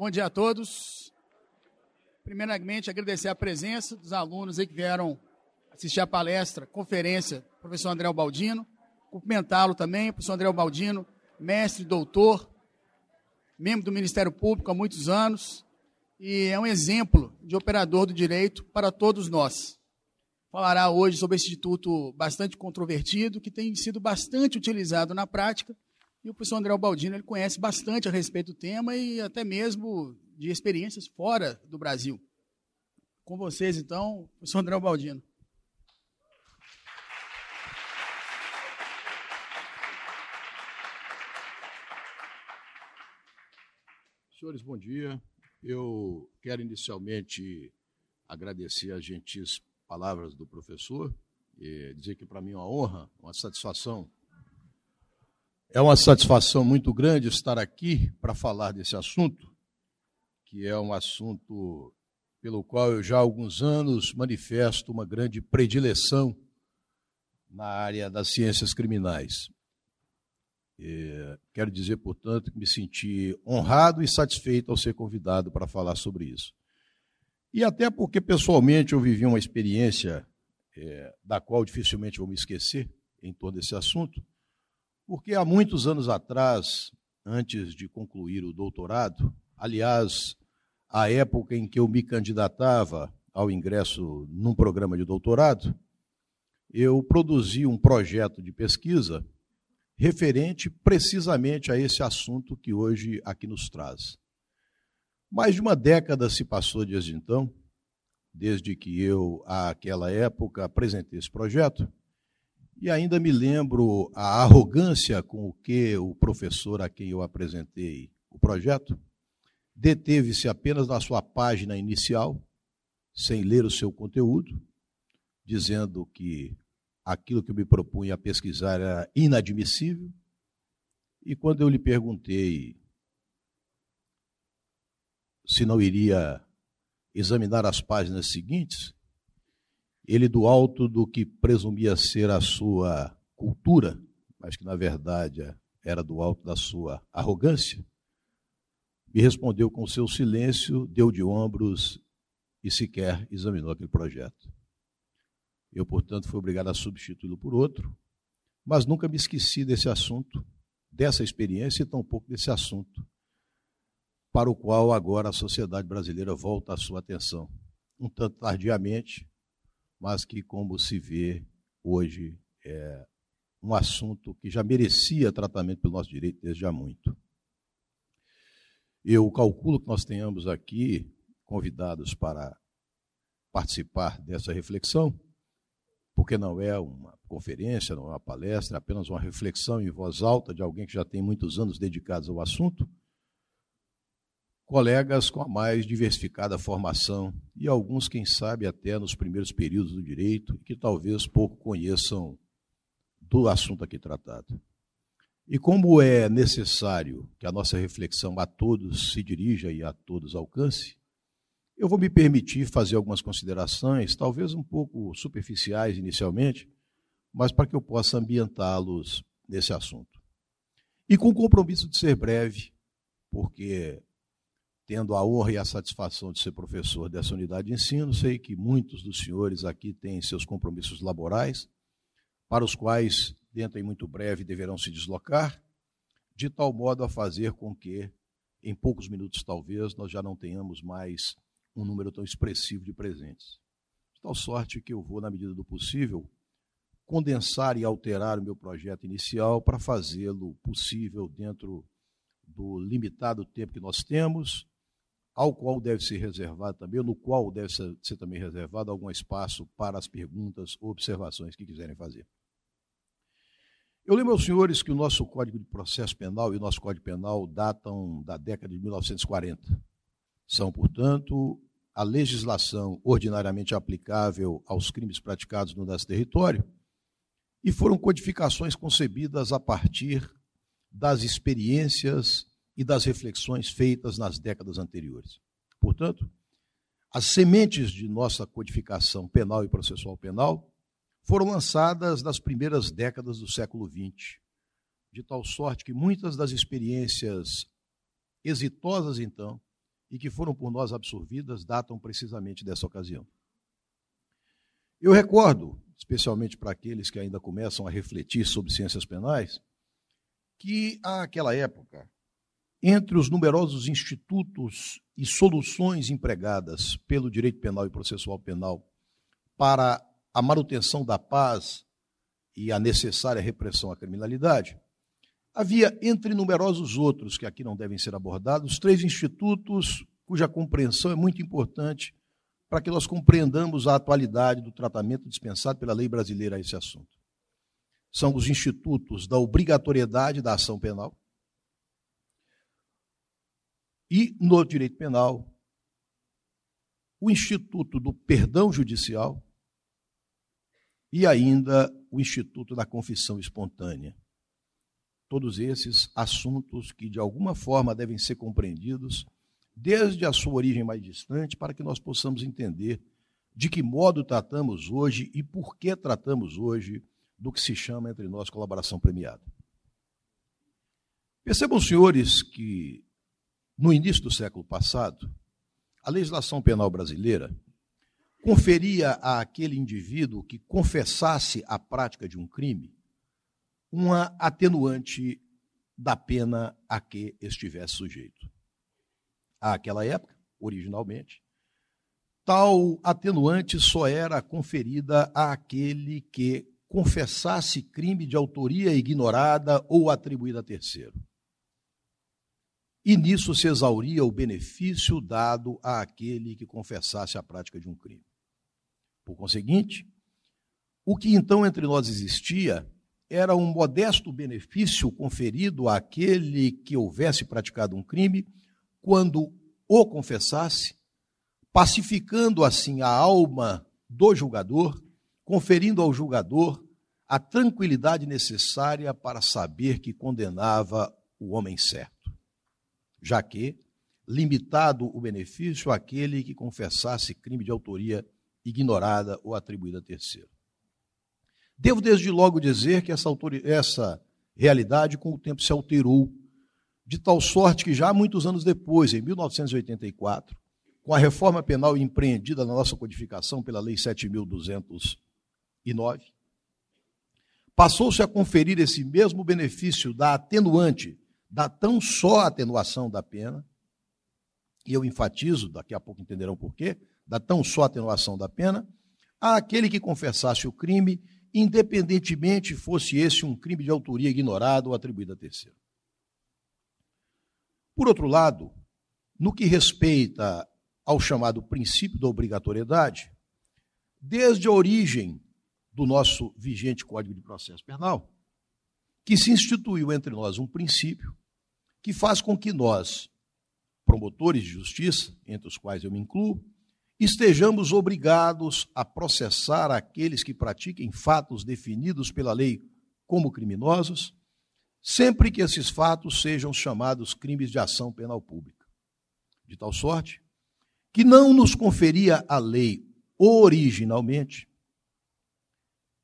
Bom dia a todos. Primeiramente, agradecer a presença dos alunos aí que vieram assistir a palestra, conferência, professor André Baldino. Cumprimentá-lo também, professor André Baldino, mestre, doutor, membro do Ministério Público há muitos anos e é um exemplo de operador do direito para todos nós. Falará hoje sobre esse instituto bastante controvertido, que tem sido bastante utilizado na prática, e o professor André Baldino ele conhece bastante a respeito do tema e até mesmo de experiências fora do Brasil. Com vocês, então, professor André Baldino. Senhores, bom dia. Eu quero inicialmente agradecer as gentis palavras do professor e dizer que para mim é uma honra, uma satisfação. É uma satisfação muito grande estar aqui para falar desse assunto, que é um assunto pelo qual eu já há alguns anos manifesto uma grande predileção na área das ciências criminais. É, quero dizer, portanto, que me senti honrado e satisfeito ao ser convidado para falar sobre isso. E até porque, pessoalmente, eu vivi uma experiência é, da qual dificilmente vou me esquecer em todo esse assunto, porque há muitos anos atrás, antes de concluir o doutorado, aliás, a época em que eu me candidatava ao ingresso num programa de doutorado, eu produzi um projeto de pesquisa referente precisamente a esse assunto que hoje aqui nos traz. Mais de uma década se passou desde então, desde que eu, àquela época, apresentei esse projeto, e ainda me lembro a arrogância com que o professor a quem eu apresentei o projeto deteve-se apenas na sua página inicial, sem ler o seu conteúdo, dizendo que aquilo que eu me propunha a pesquisar era inadmissível. E quando eu lhe perguntei se não iria examinar as páginas seguintes, ele, do alto do que presumia ser a sua cultura, mas que na verdade era do alto da sua arrogância, me respondeu com seu silêncio, deu de ombros e sequer examinou aquele projeto. Eu, portanto, fui obrigado a substituí-lo por outro, mas nunca me esqueci desse assunto, dessa experiência e tampouco desse assunto, para o qual agora a sociedade brasileira volta a sua atenção, um tanto tardiamente, mas que, como se vê hoje, é um assunto que já merecia tratamento pelo nosso direito desde há muito. Eu calculo que nós tenhamos aqui convidados para participar dessa reflexão porque não é uma conferência, não é uma palestra, é apenas uma reflexão em voz alta de alguém que já tem muitos anos dedicados ao assunto. Colegas com a mais diversificada formação e alguns, quem sabe, até nos primeiros períodos do direito, que talvez pouco conheçam do assunto aqui tratado. E como é necessário que a nossa reflexão a todos se dirija e a todos alcance, eu vou me permitir fazer algumas considerações, talvez um pouco superficiais inicialmente, mas para que eu possa ambientá-los nesse assunto. E com o compromisso de ser breve, porque tendo a honra e a satisfação de ser professor dessa unidade de ensino, sei que muitos dos senhores aqui têm seus compromissos laborais, para os quais, dentro em muito breve, deverão se deslocar, de tal modo a fazer com que, em poucos minutos talvez, nós já não tenhamos mais um número tão expressivo de presentes. De tal sorte que eu vou, na medida do possível, condensar e alterar o meu projeto inicial para fazê-lo possível dentro do limitado tempo que nós temos, ao qual deve ser reservado também, no qual deve ser, ser também reservado algum espaço para as perguntas ou observações que quiserem fazer. Eu lembro aos senhores que o nosso Código de Processo Penal e o nosso Código Penal datam da década de 1940. São, portanto, a legislação ordinariamente aplicável aos crimes praticados no nosso território e foram codificações concebidas a partir das experiências e das reflexões feitas nas décadas anteriores. Portanto, as sementes de nossa codificação penal e processual penal foram lançadas nas primeiras décadas do século XX, de tal sorte que muitas das experiências exitosas então e que foram por nós absorvidas datam precisamente dessa ocasião. Eu recordo, especialmente para aqueles que ainda começam a refletir sobre ciências penais, que àquela época, entre os numerosos institutos e soluções empregadas pelo direito penal e processual penal para a manutenção da paz e a necessária repressão à criminalidade, havia, entre numerosos outros que aqui não devem ser abordados, três institutos cuja compreensão é muito importante para que nós compreendamos a atualidade do tratamento dispensado pela lei brasileira a esse assunto. São os institutos da obrigatoriedade da ação penal e, no direito penal, o instituto do perdão judicial e ainda o instituto da confissão espontânea. Todos esses assuntos que, de alguma forma, devem ser compreendidos desde a sua origem mais distante, para que nós possamos entender de que modo tratamos hoje e por que tratamos hoje do que se chama entre nós colaboração premiada. Percebam, senhores, que no início do século passado, a legislação penal brasileira conferia a aquele indivíduo que confessasse a prática de um crime uma atenuante da pena a que estivesse sujeito. Àquela época, originalmente, tal atenuante só era conferida àquele que confessasse crime de autoria ignorada ou atribuída a terceiro. E nisso se exauria o benefício dado àquele que confessasse a prática de um crime. Por conseguinte, o que então entre nós existia era um modesto benefício conferido àquele que houvesse praticado um crime quando o confessasse, pacificando assim a alma do julgador, conferindo ao julgador a tranquilidade necessária para saber que condenava o homem certo, já que limitado o benefício àquele que confessasse crime de autoria ignorada ou atribuída a terceiro. Devo desde logo dizer que essa, essa realidade com o tempo se alterou, de tal sorte que já muitos anos depois, em 1984, com a reforma penal empreendida na nossa codificação pela Lei 7.209, passou-se a conferir esse mesmo benefício da atenuante, da tão só atenuação da pena, e eu enfatizo, daqui a pouco entenderão por quê, da tão só atenuação da pena, àquele que confessasse o crime, independentemente fosse esse um crime de autoria ignorado ou atribuído a terceiro. Por outro lado, no que respeita ao chamado princípio da obrigatoriedade, desde a origem do nosso vigente Código de Processo Penal, que se instituiu entre nós um princípio que faz com que nós, promotores de justiça, entre os quais eu me incluo, estejamos obrigados a processar aqueles que pratiquem fatos definidos pela lei como criminosos, sempre que esses fatos sejam chamados crimes de ação penal pública. De tal sorte que não nos conferia a lei originalmente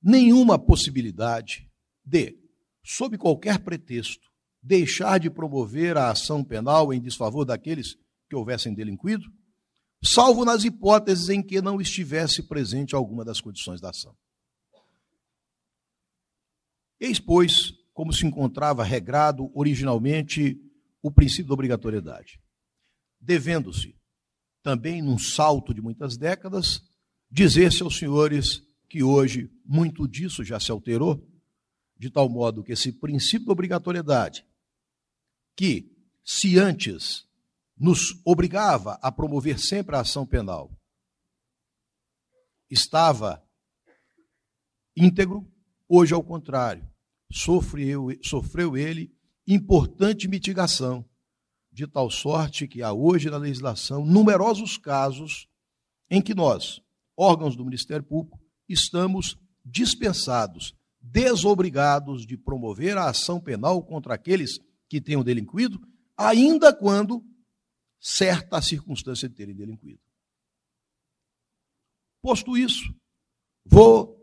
nenhuma possibilidade de, sob qualquer pretexto, deixar de promover a ação penal em desfavor daqueles que houvessem delinquido salvo nas hipóteses em que não estivesse presente alguma das condições da ação. Eis, pois, como se encontrava regrado originalmente o princípio da obrigatoriedade, devendo-se, também num salto de muitas décadas, dizer-se aos senhores que hoje muito disso já se alterou, de tal modo que esse princípio da obrigatoriedade, que se antes nos obrigava a promover sempre a ação penal, estava íntegro, hoje ao contrário, sofreu, sofreu ele importante mitigação, de tal sorte que há hoje na legislação numerosos casos em que nós, órgãos do Ministério Público, estamos dispensados, desobrigados de promover a ação penal contra aqueles que tenham delinquido, ainda quando certa a circunstância de terem delinquido. Posto isso, vou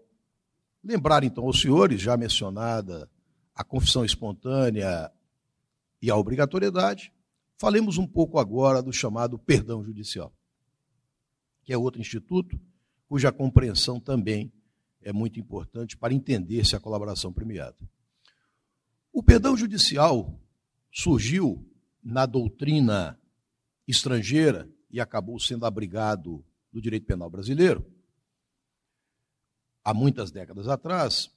lembrar então aos senhores, já mencionada a confissão espontânea e a obrigatoriedade, falemos um pouco agora do chamado perdão judicial, que é outro instituto cuja compreensão também é muito importante para entender se a colaboração premiada. O perdão judicial surgiu na doutrina estrangeira e acabou sendo abrigado no direito penal brasileiro, há muitas décadas atrás,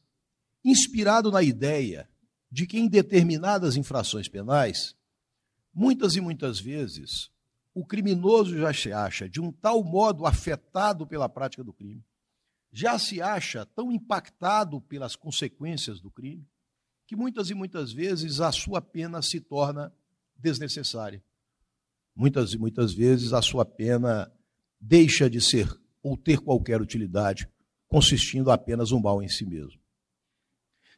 inspirado na ideia de que em determinadas infrações penais, muitas e muitas vezes, o criminoso já se acha de um tal modo afetado pela prática do crime, já se acha tão impactado pelas consequências do crime, que muitas e muitas vezes a sua pena se torna desnecessária. Muitas e muitas vezes a sua pena deixa de ser ou ter qualquer utilidade, consistindo apenas um mal em si mesmo.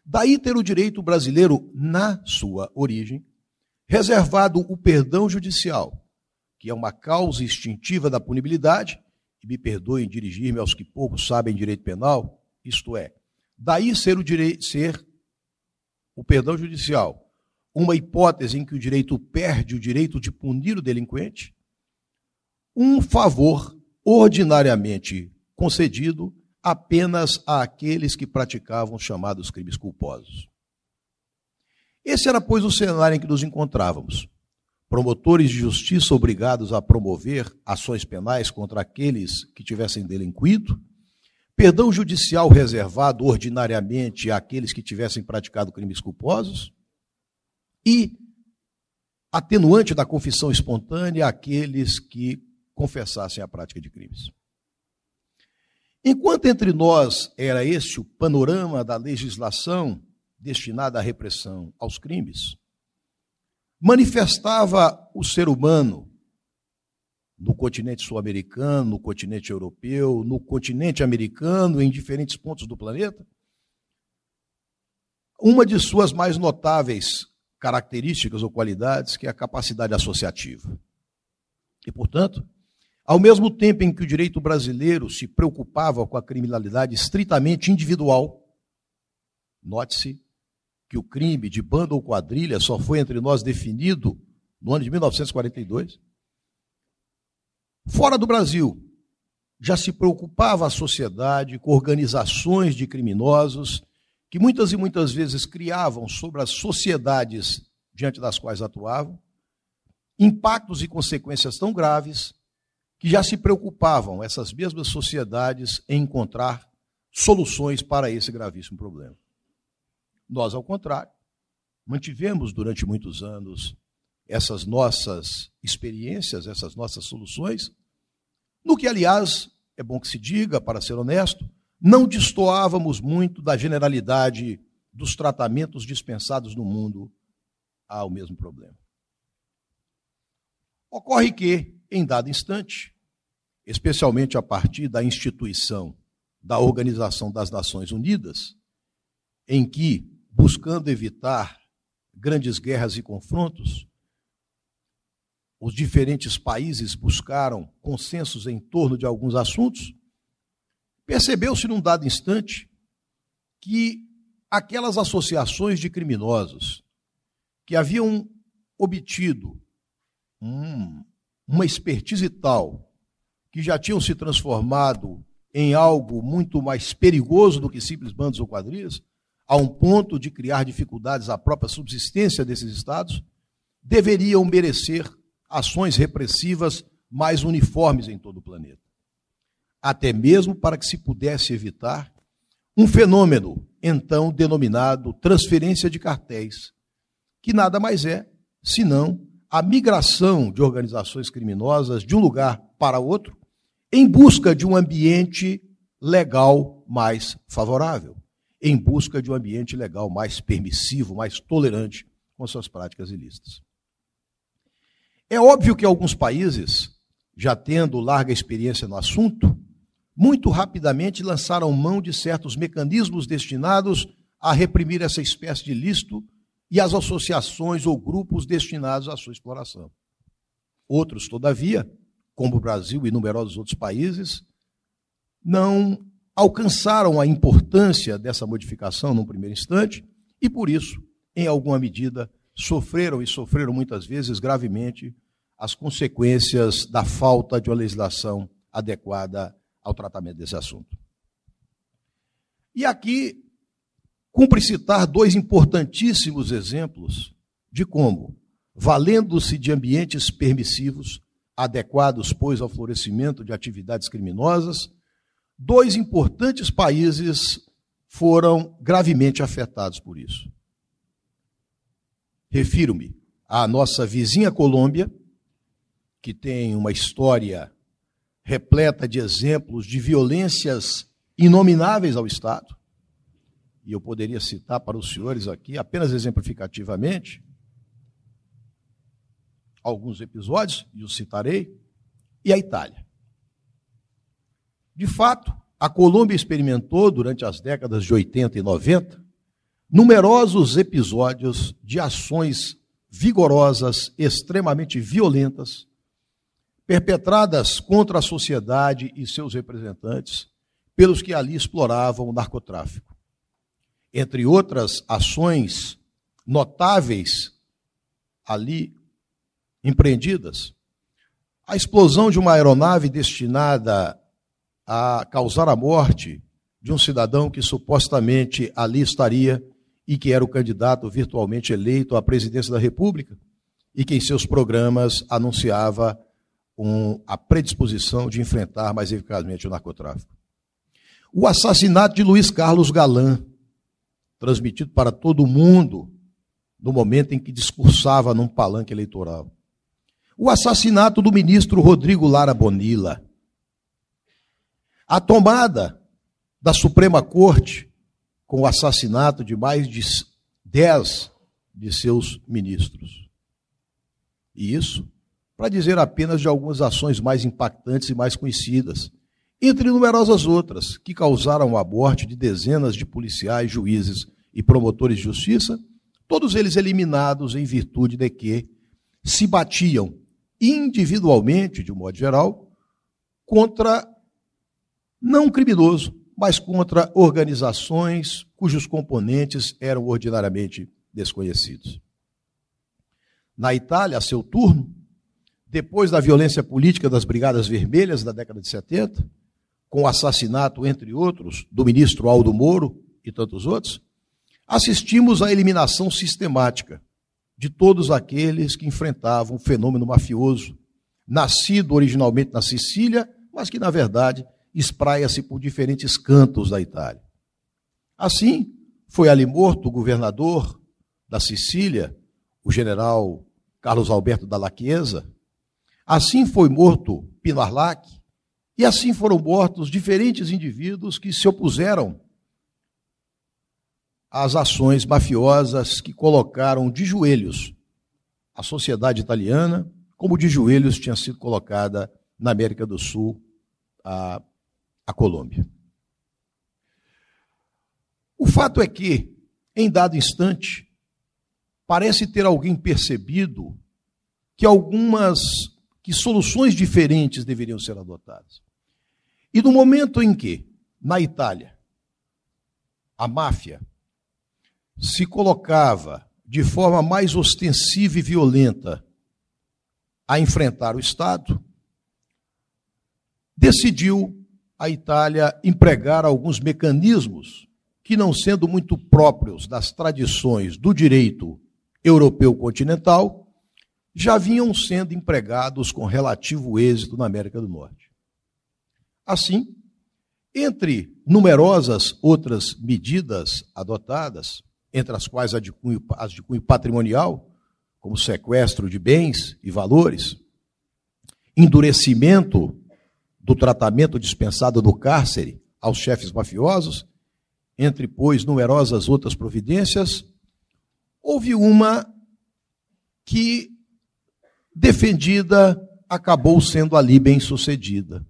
Daí ter o direito brasileiro, na sua origem, reservado o perdão judicial, que é uma causa instintiva da punibilidade, e me perdoem dirigir-me aos que pouco sabem direito penal, isto é, daí ser o direito, ser o perdão judicial, uma hipótese em que o direito perde o direito de punir o delinquente, um favor ordinariamente concedido apenas àqueles que praticavam os chamados crimes culposos. Esse era, pois, o cenário em que nos encontrávamos. Promotores de justiça obrigados a promover ações penais contra aqueles que tivessem delinquido, Perdão judicial reservado ordinariamente àqueles que tivessem praticado crimes culposos e atenuante da confissão espontânea àqueles que confessassem a prática de crimes. Enquanto entre nós era esse o panorama da legislação destinada à repressão aos crimes, manifestava o ser humano no continente sul-americano, no continente europeu, no continente americano, em diferentes pontos do planeta. Uma de suas mais notáveis características ou qualidades, que é a capacidade associativa. E, portanto, ao mesmo tempo em que o direito brasileiro se preocupava com a criminalidade estritamente individual, note-se que o crime de banda ou quadrilha só foi entre nós definido no ano de 1942 Fora do Brasil, já se preocupava a sociedade com organizações de criminosos que muitas e muitas vezes criavam sobre as sociedades diante das quais atuavam impactos e consequências tão graves que já se preocupavam essas mesmas sociedades em encontrar soluções para esse gravíssimo problema. Nós, ao contrário, mantivemos durante muitos anos essas nossas experiências, essas nossas soluções, no que, aliás, é bom que se diga, para ser honesto, não destoávamos muito da generalidade dos tratamentos dispensados no mundo ao mesmo problema. Ocorre que, em dado instante, especialmente a partir da instituição da Organização das Nações Unidas, em que, buscando evitar grandes guerras e confrontos, os diferentes países buscaram consensos em torno de alguns assuntos, percebeu-se num dado instante que aquelas associações de criminosos que haviam obtido hum, uma expertise tal, que já tinham se transformado em algo muito mais perigoso do que simples bandos ou quadrilhas, a um ponto de criar dificuldades à própria subsistência desses estados, deveriam merecer ações repressivas mais uniformes em todo o planeta. Até mesmo para que se pudesse evitar um fenômeno, então denominado transferência de cartéis, que nada mais é senão a migração de organizações criminosas de um lugar para outro em busca de um ambiente legal mais favorável, em busca de um ambiente legal mais permissivo, mais tolerante com suas práticas ilícitas. É óbvio que alguns países, já tendo larga experiência no assunto, muito rapidamente lançaram mão de certos mecanismos destinados a reprimir essa espécie de ilícito e as associações ou grupos destinados à sua exploração. Outros, todavia, como o Brasil e numerosos outros países, não alcançaram a importância dessa modificação num primeiro instante e, por isso, em alguma medida, sofreram e sofreram muitas vezes gravemente as consequências da falta de uma legislação adequada ao tratamento desse assunto. E aqui, cumpre citar dois importantíssimos exemplos de como, valendo-se de ambientes permissivos, adequados, pois, ao florescimento de atividades criminosas, dois importantes países foram gravemente afetados por isso. Refiro-me à nossa vizinha Colômbia, que tem uma história repleta de exemplos de violências inomináveis ao Estado. E eu poderia citar para os senhores aqui, apenas exemplificativamente, alguns episódios, e os citarei, e a Itália. De fato, a Colômbia experimentou, durante as décadas de 80 e 90, numerosos episódios de ações vigorosas, extremamente violentas, perpetradas contra a sociedade e seus representantes pelos que ali exploravam o narcotráfico. Entre outras ações notáveis ali empreendidas, a explosão de uma aeronave destinada a causar a morte de um cidadão que supostamente ali estaria e que era o candidato virtualmente eleito à presidência da República e que em seus programas anunciava um, a predisposição de enfrentar mais eficazmente o narcotráfico. O assassinato de Luiz Carlos Galan, transmitido para todo mundo no momento em que discursava num palanque eleitoral. O assassinato do ministro Rodrigo Lara Bonilla. A tomada da Suprema Corte com o assassinato de mais de dez de seus ministros. E isso para dizer apenas de algumas ações mais impactantes e mais conhecidas, entre numerosas outras que causaram a morte de dezenas de policiais, juízes e promotores de justiça, todos eles eliminados em virtude de que se batiam individualmente, de um modo geral, contra não um criminoso, mas contra organizações cujos componentes eram ordinariamente desconhecidos. Na Itália, a seu turno, depois da violência política das Brigadas Vermelhas da década de 70, com o assassinato, entre outros, do ministro Aldo Moro e tantos outros, assistimos à eliminação sistemática de todos aqueles que enfrentavam o fenômeno mafioso, nascido originalmente na Sicília, mas que, na verdade, espraia-se por diferentes cantos da Itália. Assim, foi ali morto o governador da Sicília, o general Carlos Alberto Dalla Chiesa, Assim foi morto Pino Arlac, e assim foram mortos diferentes indivíduos que se opuseram às ações mafiosas que colocaram de joelhos a sociedade italiana, como de joelhos tinha sido colocada na América do Sul a, a Colômbia. O fato é que, em dado instante, parece ter alguém percebido que algumas que soluções diferentes deveriam ser adotadas. E no momento em que, na Itália, a máfia se colocava de forma mais ostensiva e violenta a enfrentar o Estado, decidiu a Itália empregar alguns mecanismos que, não sendo muito próprios das tradições do direito europeu continental, já vinham sendo empregados com relativo êxito na América do Norte. Assim, entre numerosas outras medidas adotadas, entre as quais as de cunho, as de cunho patrimonial, como sequestro de bens e valores, endurecimento do tratamento dispensado no cárcere aos chefes mafiosos, entre, pois, numerosas outras providências, houve uma que defendida, acabou sendo ali bem sucedida.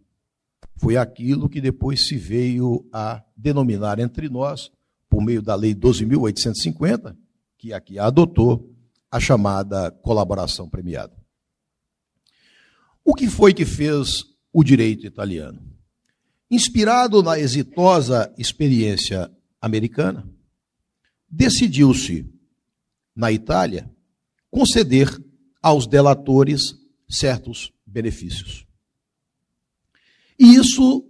Foi aquilo que depois se veio a denominar entre nós, por meio da Lei 12.850, que aqui a adotou, a chamada colaboração premiada. O que foi que fez o direito italiano? Inspirado na exitosa experiência americana, decidiu-se, na Itália, conceder aos delatores certos benefícios. E isso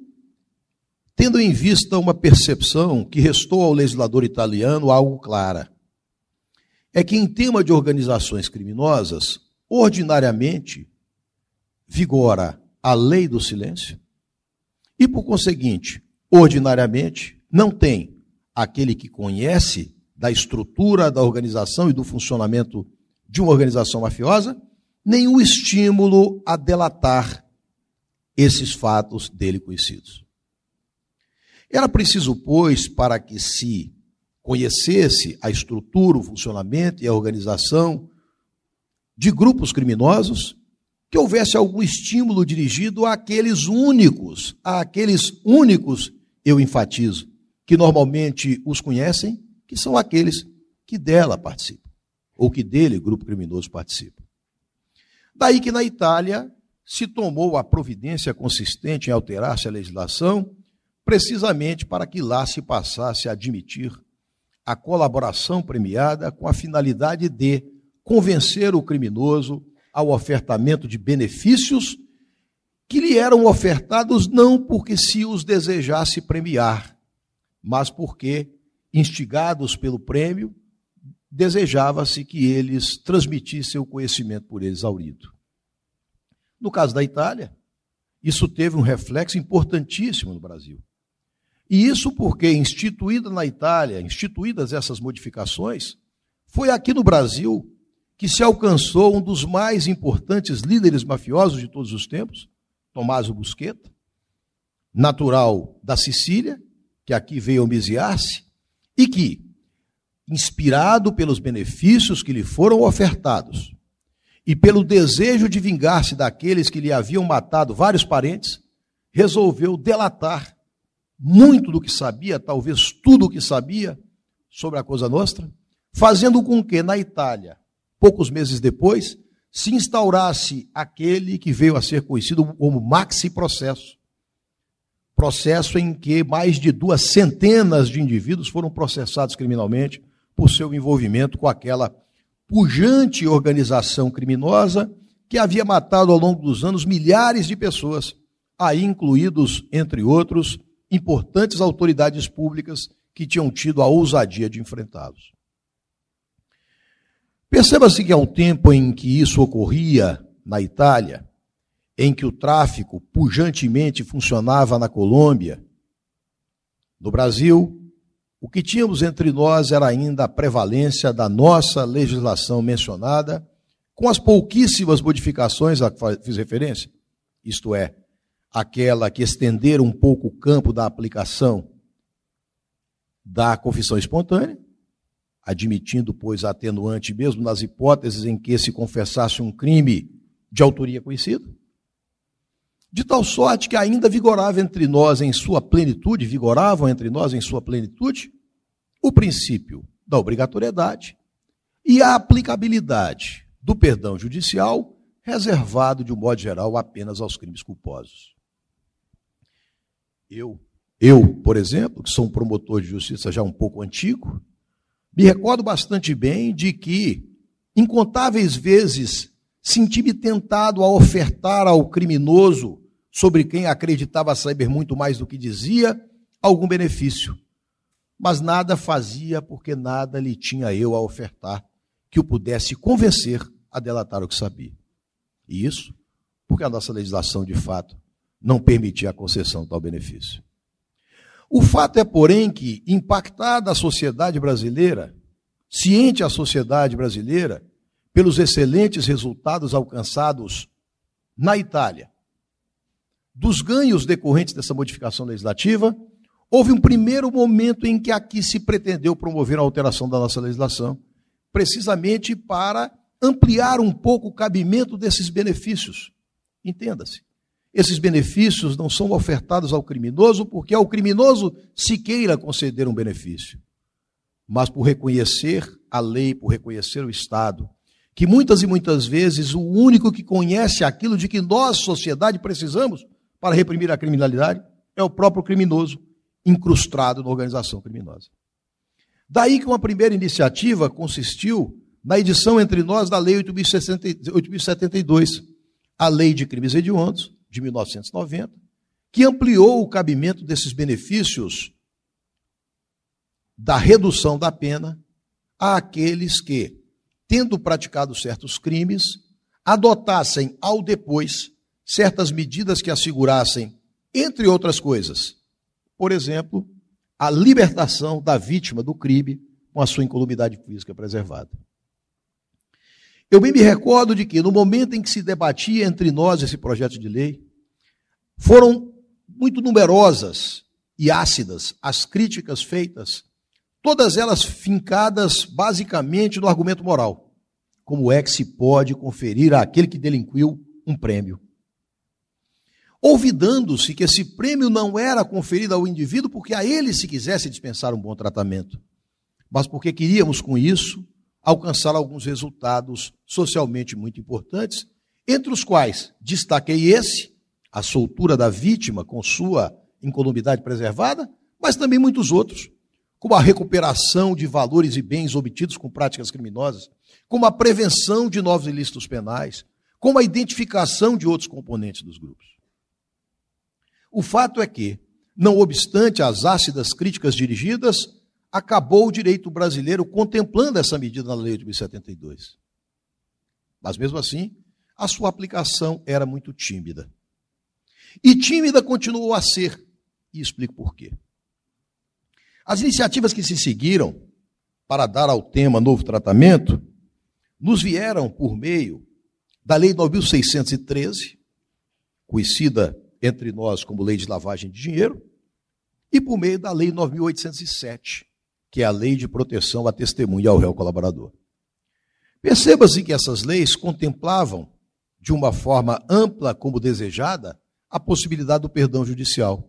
tendo em vista uma percepção que restou ao legislador italiano algo clara. É que em tema de organizações criminosas, ordinariamente vigora a lei do silêncio e, por conseguinte, ordinariamente não tem aquele que conhece da estrutura da organização e do funcionamento de uma organização mafiosa nenhum estímulo a delatar esses fatos dele conhecidos. Era preciso, pois, para que se conhecesse a estrutura, o funcionamento e a organização de grupos criminosos, que houvesse algum estímulo dirigido àqueles únicos, àqueles únicos, eu enfatizo, que normalmente os conhecem, que são aqueles que dela participam, ou que dele, grupo criminoso, participa. Daí que na Itália se tomou a providência consistente em alterar-se a legislação precisamente para que lá se passasse a admitir a colaboração premiada com a finalidade de convencer o criminoso ao ofertamento de benefícios que lhe eram ofertados não porque se os desejasse premiar, mas porque, instigados pelo prêmio, desejava-se que eles transmitissem o conhecimento por eles aurido. No caso da Itália, isso teve um reflexo importantíssimo no Brasil. E isso porque, instituída na Itália, instituídas essas modificações, foi aqui no Brasil que se alcançou um dos mais importantes líderes mafiosos de todos os tempos, Tommaso Busqueta, natural da Sicília, que aqui veio homiziar-se, e que, inspirado pelos benefícios que lhe foram ofertados e pelo desejo de vingar-se daqueles que lhe haviam matado vários parentes, resolveu delatar muito do que sabia, talvez tudo o que sabia sobre a Cosa Nostra, fazendo com que na Itália, poucos meses depois, se instaurasse aquele que veio a ser conhecido como Maxi Processo. Processo em que mais de duas centenas de indivíduos foram processados criminalmente por seu envolvimento com aquela pujante organização criminosa que havia matado ao longo dos anos milhares de pessoas, aí incluídos, entre outros, importantes autoridades públicas que tinham tido a ousadia de enfrentá-los. Perceba-se que ao tempo em que isso ocorria na Itália, em que o tráfico pujantemente funcionava na Colômbia, no Brasil, o que tínhamos entre nós era ainda a prevalência da nossa legislação mencionada, com as pouquíssimas modificações a que fiz referência, isto é, aquela que estender um pouco o campo da aplicação da confissão espontânea, admitindo, pois, atenuante mesmo nas hipóteses em que se confessasse um crime de autoria conhecida, de tal sorte que ainda vigorava entre nós em sua plenitude, vigoravam entre nós em sua plenitude, o princípio da obrigatoriedade e a aplicabilidade do perdão judicial, reservado, de um modo geral, apenas aos crimes culposos. Eu, eu, por exemplo, que sou um promotor de justiça já um pouco antigo, me recordo bastante bem de que, incontáveis vezes, senti-me tentado a ofertar ao criminoso, sobre quem acreditava saber muito mais do que dizia, algum benefício. Mas nada fazia, porque nada lhe tinha eu a ofertar que o pudesse convencer a delatar o que sabia. E isso porque a nossa legislação, de fato, não permitia a concessão de tal benefício. O fato é, porém, que, impactada a sociedade brasileira, ciente a sociedade brasileira, pelos excelentes resultados alcançados na Itália, dos ganhos decorrentes dessa modificação legislativa, houve um primeiro momento em que aqui se pretendeu promover a alteração da nossa legislação, precisamente para ampliar um pouco o cabimento desses benefícios. Entenda-se. Esses benefícios não são ofertados ao criminoso porque ao criminoso se queira conceder um benefício, mas por reconhecer a lei, por reconhecer o Estado, que muitas e muitas vezes o único que conhece aquilo de que nós, sociedade, precisamos para reprimir a criminalidade é o próprio criminoso incrustado na organização criminosa. Daí que uma primeira iniciativa consistiu na edição entre nós da Lei 8.072, a Lei de Crimes Hediondos, de 1990, que ampliou o cabimento desses benefícios da redução da pena àqueles que, tendo praticado certos crimes, adotassem ao depois certas medidas que assegurassem, entre outras coisas, por exemplo, a libertação da vítima do crime com a sua incolumidade física preservada. Eu bem me recordo de que, no momento em que se debatia entre nós esse projeto de lei, foram muito numerosas e ácidas as críticas feitas, todas elas fincadas basicamente no argumento moral. Como é que se pode conferir àquele que delinquiu um prêmio? Olvidando-se que esse prêmio não era conferido ao indivíduo porque a ele se quisesse dispensar um bom tratamento, mas porque queríamos com isso alcançar alguns resultados socialmente muito importantes, entre os quais destaquei esse, a soltura da vítima com sua incolumidade preservada, mas também muitos outros, como a recuperação de valores e bens obtidos com práticas criminosas, como a prevenção de novos ilícitos penais, como a identificação de outros componentes dos grupos. O fato é que, não obstante as ácidas críticas dirigidas, acabou o direito brasileiro contemplando essa medida na lei de 1972. Mas mesmo assim, a sua aplicação era muito tímida. E tímida continuou a ser, e explico por quê. As iniciativas que se seguiram para dar ao tema novo tratamento nos vieram por meio da Lei 9613, conhecida entre nós como Lei de Lavagem de Dinheiro, e por meio da Lei 9807, que é a Lei de Proteção à Testemunha e ao Réu Colaborador. Perceba-se que essas leis contemplavam, de uma forma ampla como desejada, a possibilidade do perdão judicial,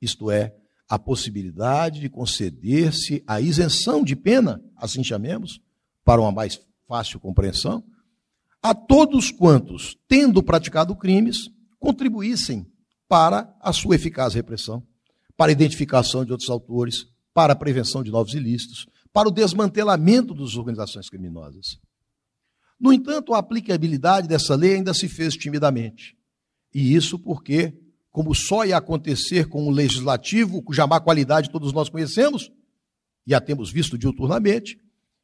isto é, a possibilidade de conceder-se a isenção de pena, assim chamemos, para uma mais fácil compreensão, a todos quantos, tendo praticado crimes, contribuíssem para a sua eficaz repressão, para a identificação de outros autores, para a prevenção de novos ilícitos, para o desmantelamento das organizações criminosas. No entanto, a aplicabilidade dessa lei ainda se fez timidamente. E isso porque, como só ia acontecer com o legislativo, cuja má qualidade todos nós conhecemos, e a temos visto diuturnamente,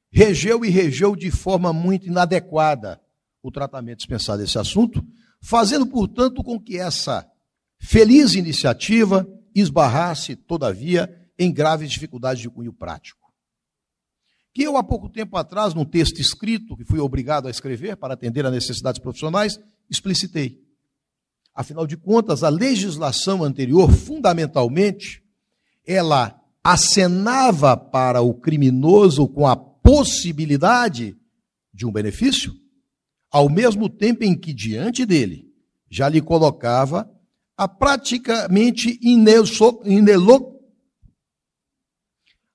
regeu e regeu de forma muito inadequada o tratamento dispensado desse assunto, fazendo, portanto, com que essa feliz iniciativa esbarrasse, todavia, em graves dificuldades de cunho prático. Que eu, há pouco tempo atrás, num texto escrito, que fui obrigado a escrever para atender a necessidades profissionais, explicitei. Afinal de contas, a legislação anterior, fundamentalmente, ela acenava para o criminoso com a possibilidade de um benefício, ao mesmo tempo em que diante dele já lhe colocava a praticamente inelo...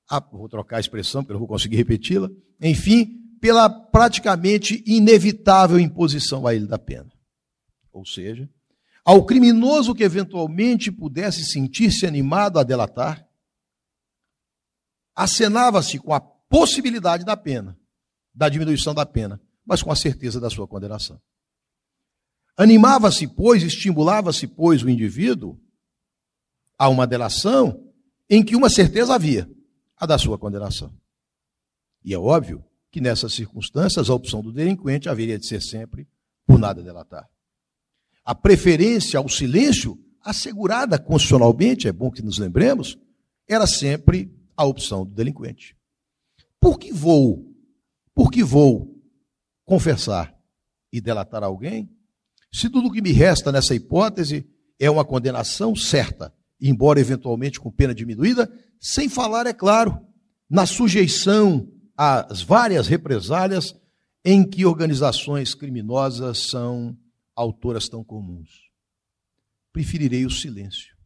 Ah, vou trocar a expressão, porque eu não vou conseguir repeti-la. Enfim, pela praticamente inevitável imposição a ele da pena. Ou seja, ao criminoso que eventualmente pudesse sentir-se animado a delatar, acenava-se com a possibilidade da pena, da diminuição da pena, mas com a certeza da sua condenação. Animava-se, pois, estimulava-se, pois, o indivíduo a uma delação em que uma certeza havia, a da sua condenação. E é óbvio que nessas circunstâncias a opção do delinquente haveria de ser sempre por nada delatar. A preferência ao silêncio, assegurada constitucionalmente, é bom que nos lembremos, era sempre a opção do delinquente. Por que vou, por que vou confessar e delatar alguém se tudo o que me resta nessa hipótese é uma condenação certa, embora eventualmente com pena diminuída, sem falar, é claro, na sujeição às várias represálias em que organizações criminosas são autoras tão comuns. Preferirei o silêncio.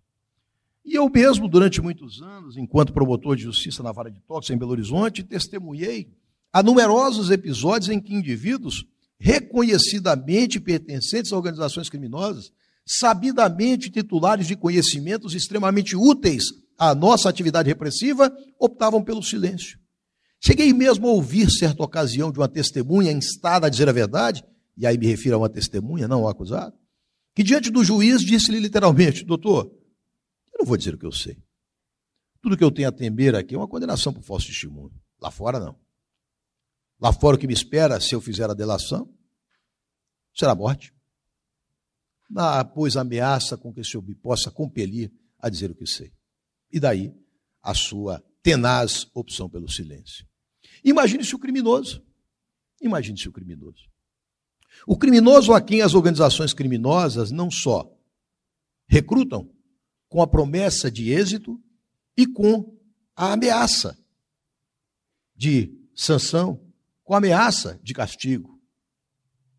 E eu mesmo, durante muitos anos, enquanto promotor de justiça na vara de Tóquio, em Belo Horizonte, testemunhei a numerosos episódios em que indivíduos reconhecidamente pertencentes a organizações criminosas, sabidamente titulares de conhecimentos extremamente úteis à nossa atividade repressiva, optavam pelo silêncio. Cheguei mesmo a ouvir certa ocasião de uma testemunha instada a dizer a verdade, e aí me refiro a uma testemunha, não ao acusado, que diante do juiz disse-lhe literalmente: Doutor, eu não vou dizer o que eu sei. Tudo que eu tenho a temer aqui é uma condenação por falso testemunho. Lá fora, não. Lá fora, o que me espera se eu fizer a delação será a morte. Na, pois ameaça com que o senhor me possa compelir a dizer o que sei. E daí a sua tenaz opção pelo silêncio. Imagine-se o criminoso. Imagine-se o criminoso. O criminoso a quem as organizações criminosas não só recrutam com a promessa de êxito e com a ameaça de sanção, com a ameaça de castigo,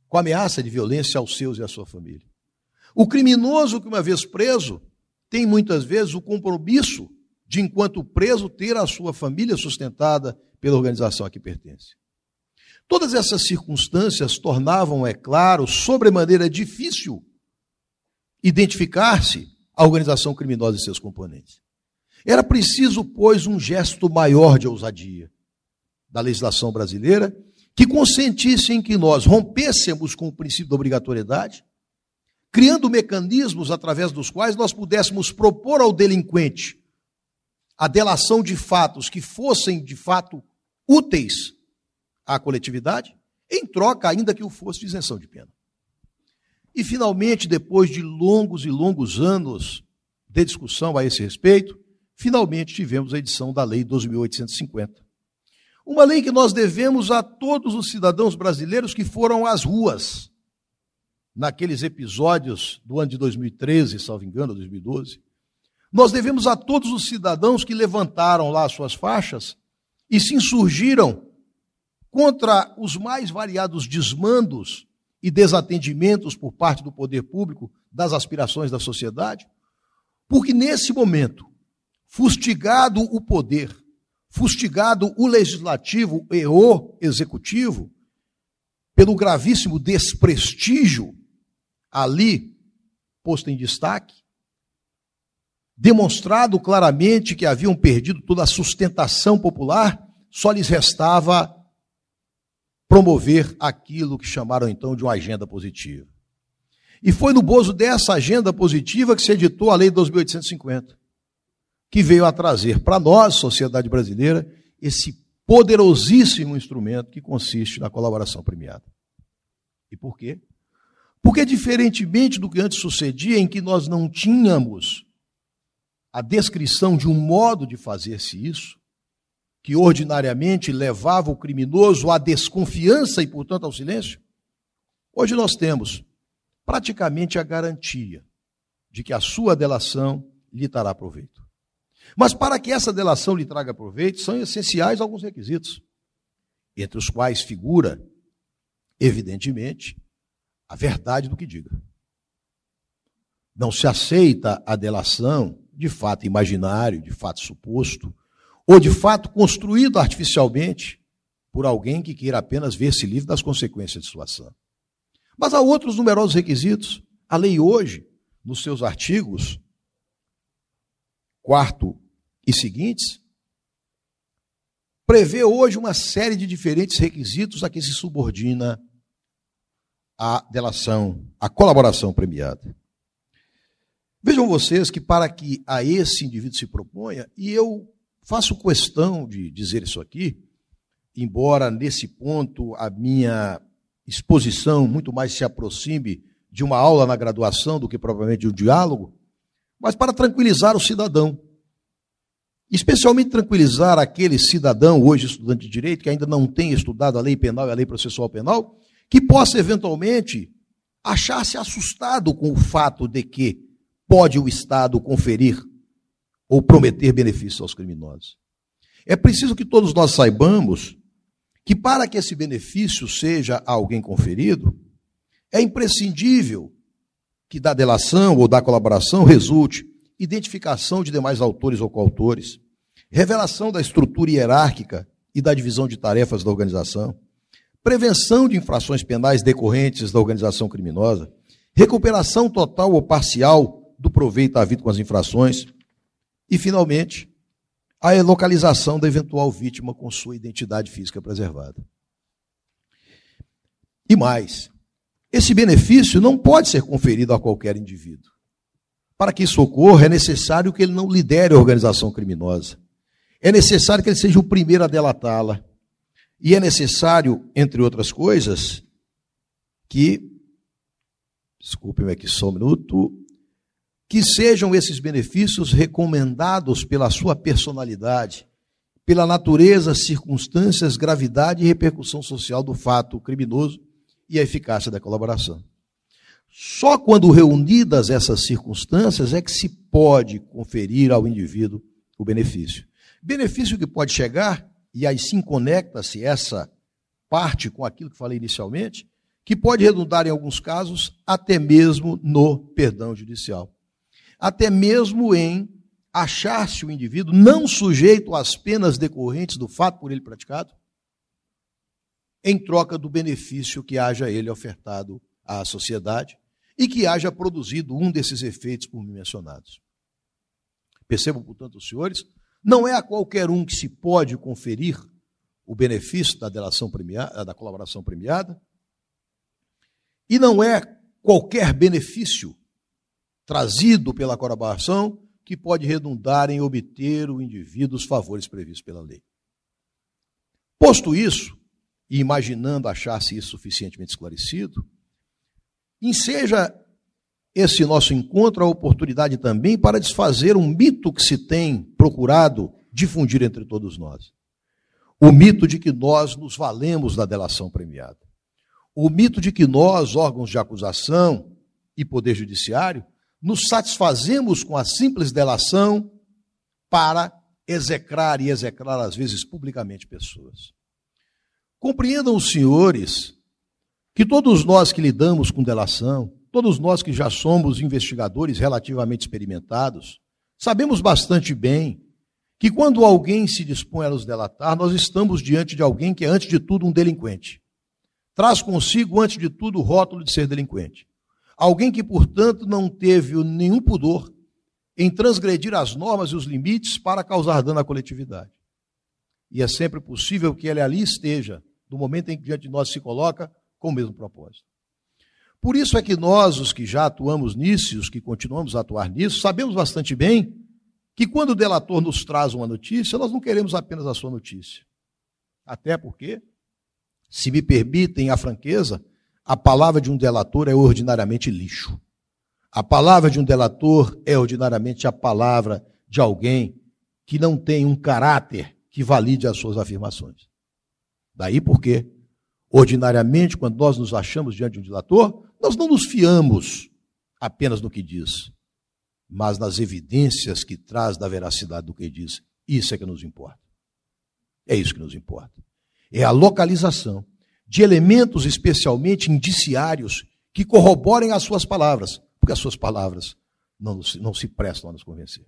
com a ameaça de violência aos seus e à sua família. O criminoso que uma vez preso tem muitas vezes o compromisso de enquanto preso ter a sua família sustentada pela organização a que pertence. Todas essas circunstâncias tornavam, é claro, sobremaneira difícil identificar-se a organização criminosa e seus componentes. Era preciso, pois, um gesto maior de ousadia da legislação brasileira que consentisse em que nós rompêssemos com o princípio da obrigatoriedade, criando mecanismos através dos quais nós pudéssemos propor ao delinquente a delação de fatos que fossem de fato úteis à coletividade, em troca, ainda que o fosse de isenção de pena. E, finalmente, depois de longos e longos anos de discussão a esse respeito, finalmente tivemos a edição da Lei 12.850. Uma lei que nós devemos a todos os cidadãos brasileiros que foram às ruas naqueles episódios do ano de 2013, salvo engano, 2012. Nós devemos a todos os cidadãos que levantaram lá suas faixas e se insurgiram contra os mais variados desmandos e desatendimentos por parte do poder público das aspirações da sociedade, porque nesse momento, fustigado o poder, fustigado o legislativo e o executivo, pelo gravíssimo desprestígio ali posto em destaque, demonstrado claramente que haviam perdido toda a sustentação popular, só lhes restava promover aquilo que chamaram então de uma agenda positiva. E foi no bozo dessa agenda positiva que se editou a Lei 2850, que veio a trazer para nós, sociedade brasileira, esse poderosíssimo instrumento que consiste na colaboração premiada. E por quê? Porque, diferentemente do que antes sucedia, em que nós não tínhamos a descrição de um modo de fazer-se isso, que ordinariamente levava o criminoso à desconfiança e, portanto, ao silêncio, hoje nós temos praticamente a garantia de que a sua delação lhe trará proveito. Mas para que essa delação lhe traga proveito, são essenciais alguns requisitos, entre os quais figura, evidentemente, a verdade do que diga. Não se aceita a delação de fato imaginário, de fato suposto, ou de fato construído artificialmente por alguém que queira apenas ver-se livre das consequências de sua ação. Mas há outros numerosos requisitos. A lei hoje, nos seus artigos, quarto e seguintes, prevê hoje uma série de diferentes requisitos a que se subordina a delação, a colaboração premiada. Vejam vocês que para que a esse indivíduo se proponha, e eu faço questão de dizer isso aqui, embora nesse ponto a minha exposição muito mais se aproxime de uma aula na graduação do que propriamente de um diálogo, mas para tranquilizar o cidadão. Especialmente tranquilizar aquele cidadão, hoje estudante de direito, que ainda não tem estudado a lei penal e a lei processual penal, que possa eventualmente achar-se assustado com o fato de que pode o Estado conferir ou prometer benefícios aos criminosos. É preciso que todos nós saibamos que para que esse benefício seja a alguém conferido, é imprescindível que da delação ou da colaboração resulte identificação de demais autores ou coautores, revelação da estrutura hierárquica e da divisão de tarefas da organização, prevenção de infrações penais decorrentes da organização criminosa, recuperação total ou parcial do proveito havido com as infrações e, finalmente, a localização da eventual vítima com sua identidade física preservada. E mais, esse benefício não pode ser conferido a qualquer indivíduo. Para que isso ocorra, é necessário que ele não lidere a organização criminosa. É necessário que ele seja o primeiro a delatá-la. E é necessário, entre outras coisas, que. Desculpe-me aqui só um minuto. Que sejam esses benefícios recomendados pela sua personalidade, pela natureza, circunstâncias, gravidade e repercussão social do fato criminoso e a eficácia da colaboração. Só quando reunidas essas circunstâncias é que se pode conferir ao indivíduo o benefício. Benefício que pode chegar, e aí sim conecta-se essa parte com aquilo que falei inicialmente, que pode redundar em alguns casos até mesmo no perdão judicial. Até mesmo em achar-se o indivíduo não sujeito às penas decorrentes do fato por ele praticado, em troca do benefício que haja ele ofertado à sociedade e que haja produzido um desses efeitos por mim mencionados. Percebam, portanto, os senhores, não é a qualquer um que se pode conferir o benefício da delação premiada, da colaboração premiada, e não é qualquer benefício trazido pela colaboração que pode redundar em obter o indivíduo os favores previstos pela lei. Posto isso, e imaginando achar-se isso suficientemente esclarecido, Enseja esse nosso encontro a oportunidade também para desfazer um mito que se tem procurado difundir entre todos nós. O mito de que nós nos valemos da delação premiada. O mito de que nós, órgãos de acusação e poder judiciário, nos satisfazemos com a simples delação para execrar e execrar, às vezes, publicamente pessoas. Compreendam os senhores que todos nós que lidamos com delação, todos nós que já somos investigadores relativamente experimentados, sabemos bastante bem que quando alguém se dispõe a nos delatar, nós estamos diante de alguém que é, antes de tudo, um delinquente. Traz consigo, antes de tudo, o rótulo de ser delinquente. Alguém que, portanto, não teve nenhum pudor em transgredir as normas e os limites para causar dano à coletividade. E é sempre possível que ele ali esteja, no momento em que diante de nós se coloca, com o mesmo propósito. Por isso é que nós, os que já atuamos nisso os que continuamos a atuar nisso, sabemos bastante bem que quando o delator nos traz uma notícia, nós não queremos apenas a sua notícia. Até porque, se me permitem a franqueza, a palavra de um delator é ordinariamente lixo. A palavra de um delator é ordinariamente a palavra de alguém que não tem um caráter que valide as suas afirmações. Daí porque Ordinariamente, quando nós nos achamos diante de um dilator, nós não nos fiamos apenas no que diz, mas nas evidências que traz da veracidade do que diz. Isso é que nos importa. É isso que nos importa. É a localização de elementos especialmente indiciários que corroborem as suas palavras, porque as suas palavras não, não se prestam a nos convencer.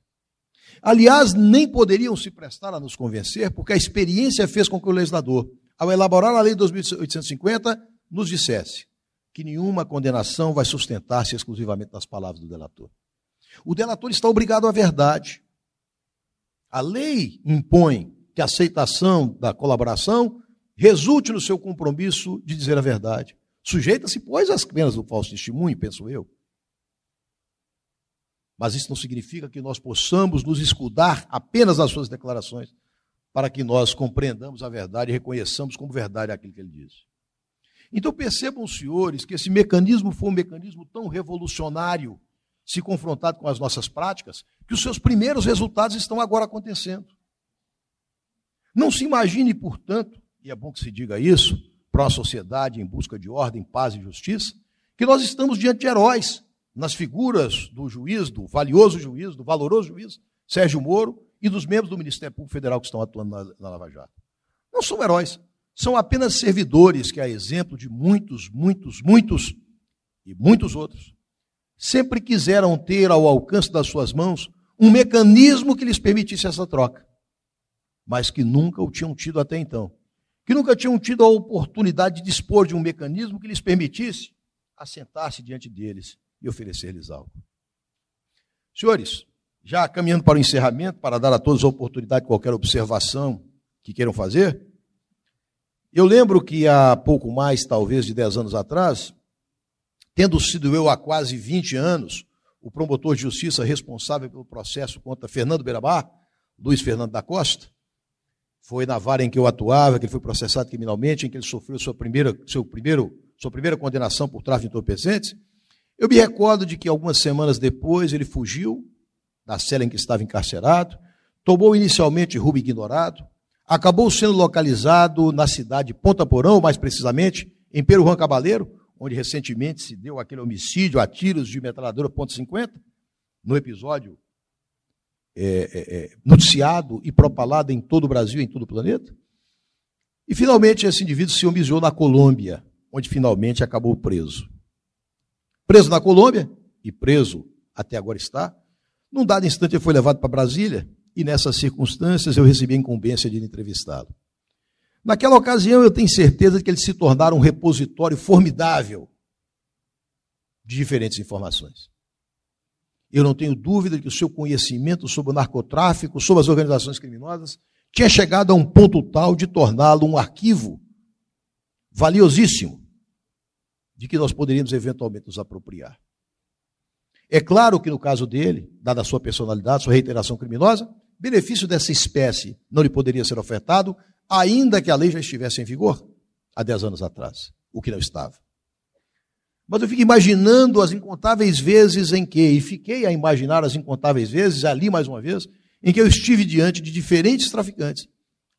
Aliás, nem poderiam se prestar a nos convencer, porque a experiência fez com que o legislador ao elaborar a lei de 2850, nos dissesse que nenhuma condenação vai sustentar-se exclusivamente nas palavras do delator. O delator está obrigado à verdade. A lei impõe que a aceitação da colaboração resulte no seu compromisso de dizer a verdade. Sujeita-se, pois, às penas do falso testemunho, penso eu. Mas isso não significa que nós possamos nos escudar apenas nas suas declarações para que nós compreendamos a verdade e reconheçamos como verdade aquilo que ele diz. Então percebam, senhores, que esse mecanismo foi um mecanismo tão revolucionário, se confrontado com as nossas práticas, que os seus primeiros resultados estão agora acontecendo. Não se imagine, portanto, e é bom que se diga isso, para uma sociedade em busca de ordem, paz e justiça, que nós estamos diante de heróis, nas figuras do juiz, do valioso juiz, do valoroso juiz, Sérgio Moro, e dos membros do Ministério Público Federal que estão atuando na, na Lava Jato. Não são heróis, são apenas servidores que, a exemplo de muitos, muitos, muitos e muitos outros, sempre quiseram ter ao alcance das suas mãos um mecanismo que lhes permitisse essa troca, mas que nunca o tinham tido até então. Que nunca tinham tido a oportunidade de dispor de um mecanismo que lhes permitisse assentar-se diante deles e oferecer-lhes algo. Senhores, já caminhando para o encerramento, para dar a todos a oportunidade de qualquer observação que queiram fazer, eu lembro que há pouco mais, talvez, de 10 anos atrás, tendo sido eu há quase 20 anos o promotor de justiça responsável pelo processo contra Fernando Beirabar, Luiz Fernando da Costa, foi na vara em que eu atuava, que ele foi processado criminalmente, em que ele sofreu sua primeira, seu primeiro, sua primeira condenação por tráfico de entorpecentes. Eu me recordo de que algumas semanas depois ele fugiu da cela em que estava encarcerado, tomou inicialmente rumo ignorado, acabou sendo localizado na cidade de Ponta Porão, mais precisamente, em Peruan Cabaleiro, onde recentemente se deu aquele homicídio a tiros de metralhadora ponto .50, no episódio é, é, é, noticiado e propalado em todo o Brasil, em todo o planeta. E finalmente esse indivíduo se homicidiou na Colômbia, onde finalmente acabou preso. Preso na Colômbia, e preso até agora está, num dado instante ele foi levado para Brasília, e nessas circunstâncias eu recebi a incumbência de entrevistá-lo. Naquela ocasião eu tenho certeza de que ele se tornara um repositório formidável de diferentes informações. Eu não tenho dúvida de que o seu conhecimento sobre o narcotráfico, sobre as organizações criminosas, tinha chegado a um ponto tal de torná-lo um arquivo valiosíssimo de que nós poderíamos eventualmente nos apropriar. É claro que no caso dele, dada a sua personalidade, sua reiteração criminosa, benefício dessa espécie não lhe poderia ser ofertado, ainda que a lei já estivesse em vigor há 10 anos atrás, o que não estava. Mas eu fico imaginando as incontáveis vezes em que, e fiquei a imaginar as incontáveis vezes, ali mais uma vez, em que eu estive diante de diferentes traficantes,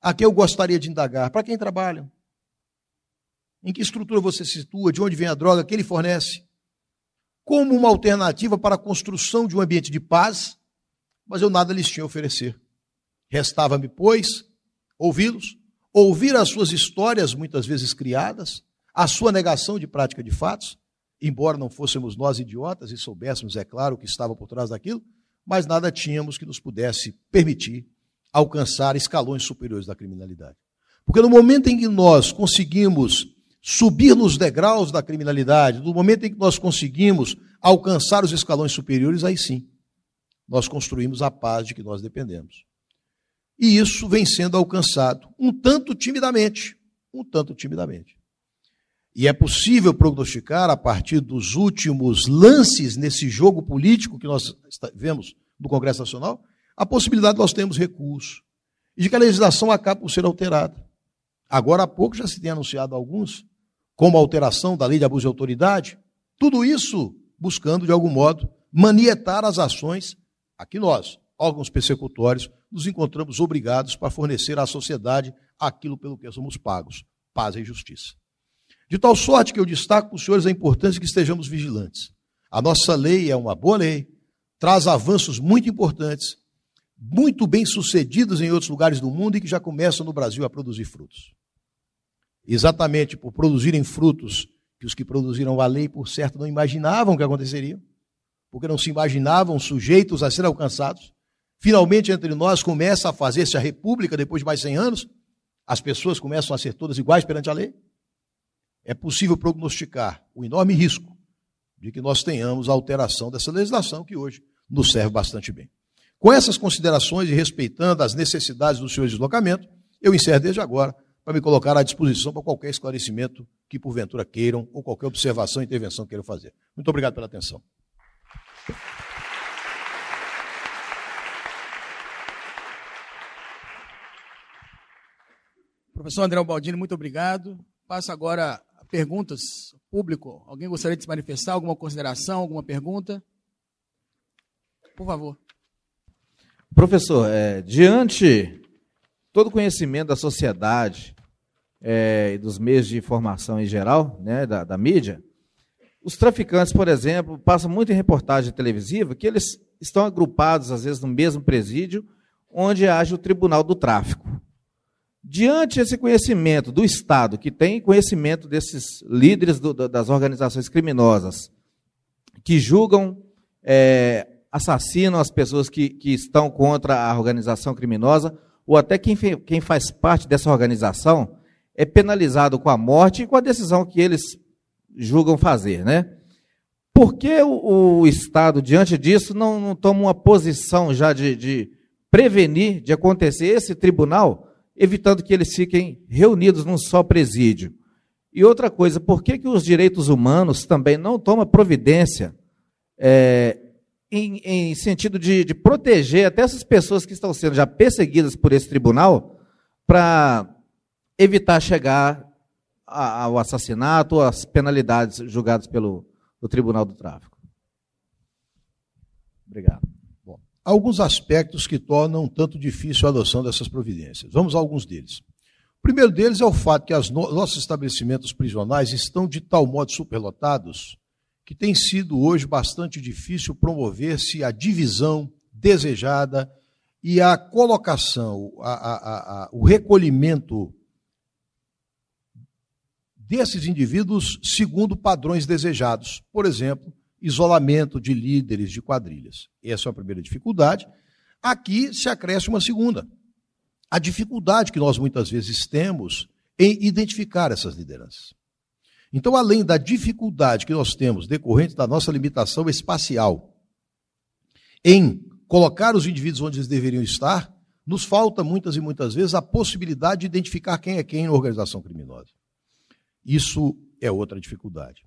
a quem eu gostaria de indagar, para quem trabalham, em que estrutura você se situa, de onde vem a droga, que ele fornece, como uma alternativa para a construção de um ambiente de paz, mas eu nada lhes tinha a oferecer. Restava-me, pois, ouvi-los, ouvir as suas histórias, muitas vezes criadas, a sua negação de prática de fatos, embora não fôssemos nós idiotas e soubéssemos, é claro, o que estava por trás daquilo, mas nada tínhamos que nos pudesse permitir alcançar escalões superiores da criminalidade. Porque no momento em que nós conseguimos subir nos degraus da criminalidade, no momento em que nós conseguimos alcançar os escalões superiores, aí sim, nós construímos a paz de que nós dependemos. E isso vem sendo alcançado um tanto timidamente, um tanto timidamente. E é possível prognosticar, a partir dos últimos lances nesse jogo político que nós vemos no Congresso Nacional, a possibilidade de nós termos recurso e de que a legislação acabe por ser alterada. Agora há pouco já se tem anunciado alguns, como a alteração da lei de abuso de autoridade, tudo isso buscando, de algum modo, manietar as ações a que nós, órgãos persecutórios, nos encontramos obrigados para fornecer à sociedade aquilo pelo que somos pagos: paz e justiça. De tal sorte que eu destaco para os senhores a importância que estejamos vigilantes. A nossa lei é uma boa lei, traz avanços muito importantes, muito bem sucedidos em outros lugares do mundo e que já começam no Brasil a produzir frutos. Exatamente por produzirem frutos que os que produziram a lei, por certo, não imaginavam que aconteceria, porque não se imaginavam sujeitos a ser alcançados. Finalmente, entre nós começa a fazer-se a república depois de mais de 100 anos, as pessoas começam a ser todas iguais perante a lei é possível prognosticar o enorme risco de que nós tenhamos a alteração dessa legislação que hoje nos serve bastante bem. Com essas considerações e respeitando as necessidades do seu deslocamento, eu encerro desde agora para me colocar à disposição para qualquer esclarecimento que porventura queiram ou qualquer observação ou intervenção queiram fazer. Muito obrigado pela atenção. Professor André Baldini, muito obrigado. Passo agora perguntas, público. Alguém gostaria de se manifestar? Alguma consideração, alguma pergunta? Por favor. Professor, é, diante todo o conhecimento da sociedade é, e dos meios de informação em geral, né, da, da mídia, os traficantes, por exemplo, passam muito em reportagem televisiva que eles estão agrupados, às vezes, no mesmo presídio onde age o Tribunal do Tráfico. Diante desse conhecimento do Estado, que tem conhecimento desses líderes do, das organizações criminosas, que julgam, é, assassinam as pessoas que, que estão contra a organização criminosa, ou até quem, quem faz parte dessa organização, é penalizado com a morte e com a decisão que eles julgam fazer, né? Por que o, o Estado, diante disso, não, não, toma uma posição já de, de prevenir de acontecer esse tribunal, evitando que eles fiquem reunidos num só presídio? E outra coisa, por que, que os direitos humanos também não tomam providência é, em, em, sentido de, de, proteger até essas pessoas que estão sendo já perseguidas por esse tribunal, para evitar chegar ao assassinato, às penalidades julgadas pelo, Tribunal do Tráfico. Obrigado. Bom, alguns aspectos que tornam tanto difícil a adoção dessas providências. Vamos a alguns deles. O primeiro deles é o fato que no nossos estabelecimentos prisionais estão de tal modo superlotados que tem sido hoje bastante difícil promover-se a divisão desejada e a colocação, a, a, a, o recolhimento desses indivíduos segundo padrões desejados. Por exemplo, isolamento de líderes de quadrilhas. Essa é a primeira dificuldade. Aqui se acresce uma segunda. A dificuldade que nós muitas vezes temos em identificar essas lideranças. Então, além da dificuldade que nós temos decorrente da nossa limitação espacial em colocar os indivíduos onde eles deveriam estar, nos falta muitas e muitas vezes a possibilidade de identificar quem é quem na organização criminosa. Isso é outra dificuldade.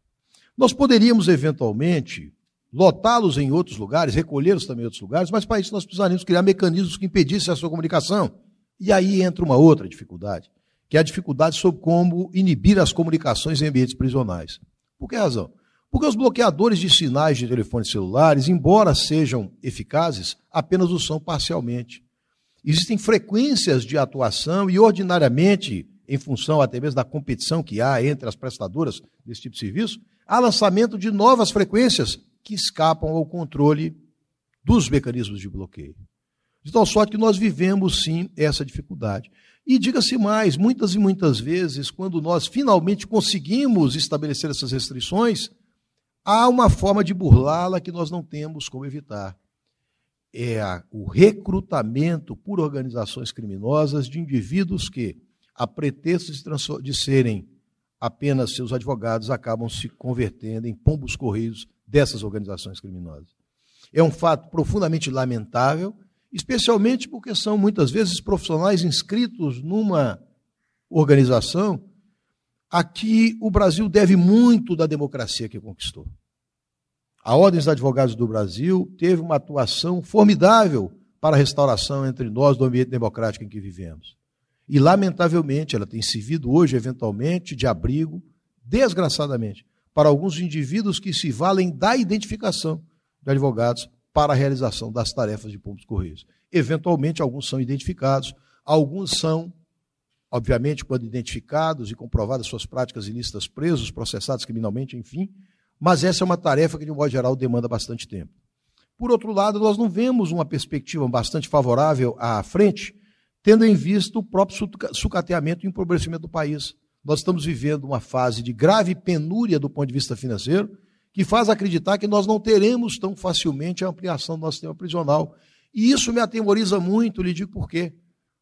Nós poderíamos, eventualmente, lotá-los em outros lugares, recolhê-los também em outros lugares, mas para isso nós precisaríamos criar mecanismos que impedissem a sua comunicação. E aí entra uma outra dificuldade, que é a dificuldade sobre como inibir as comunicações em ambientes prisionais. Por que razão? Porque os bloqueadores de sinais de telefones celulares, embora sejam eficazes, apenas o são parcialmente. Existem frequências de atuação e, ordinariamente, em função até mesmo da competição que há entre as prestadoras desse tipo de serviço, há lançamento de novas frequências que escapam ao controle dos mecanismos de bloqueio. De tal sorte que nós vivemos sim essa dificuldade. E diga-se mais, muitas e muitas vezes, quando nós finalmente conseguimos estabelecer essas restrições, há uma forma de burlá-la que nós não temos como evitar. É o recrutamento por organizações criminosas de indivíduos que, a pretexto de, de serem apenas seus advogados, acabam se convertendo em pombos correios dessas organizações criminosas. É um fato profundamente lamentável, especialmente porque são muitas vezes profissionais inscritos numa organização a que o Brasil deve muito da democracia que conquistou. A Ordem dos Advogados do Brasil teve uma atuação formidável para a restauração entre nós do ambiente democrático em que vivemos. E, lamentavelmente, ela tem servido hoje, eventualmente, de abrigo, desgraçadamente, para alguns indivíduos que se valem da identificação de advogados para a realização das tarefas de pombos correios. Eventualmente, alguns são identificados, alguns são, obviamente, quando identificados e comprovadas suas práticas ilícitas, presos, processados criminalmente, enfim, mas essa é uma tarefa que, de um modo geral, demanda bastante tempo. Por outro lado, nós não vemos uma perspectiva bastante favorável à frente tendo em vista o próprio sucateamento e empobrecimento do país. Nós estamos vivendo uma fase de grave penúria do ponto de vista financeiro, que faz acreditar que nós não teremos tão facilmente a ampliação do nosso sistema prisional. E isso me atemoriza muito, lhe digo por quê.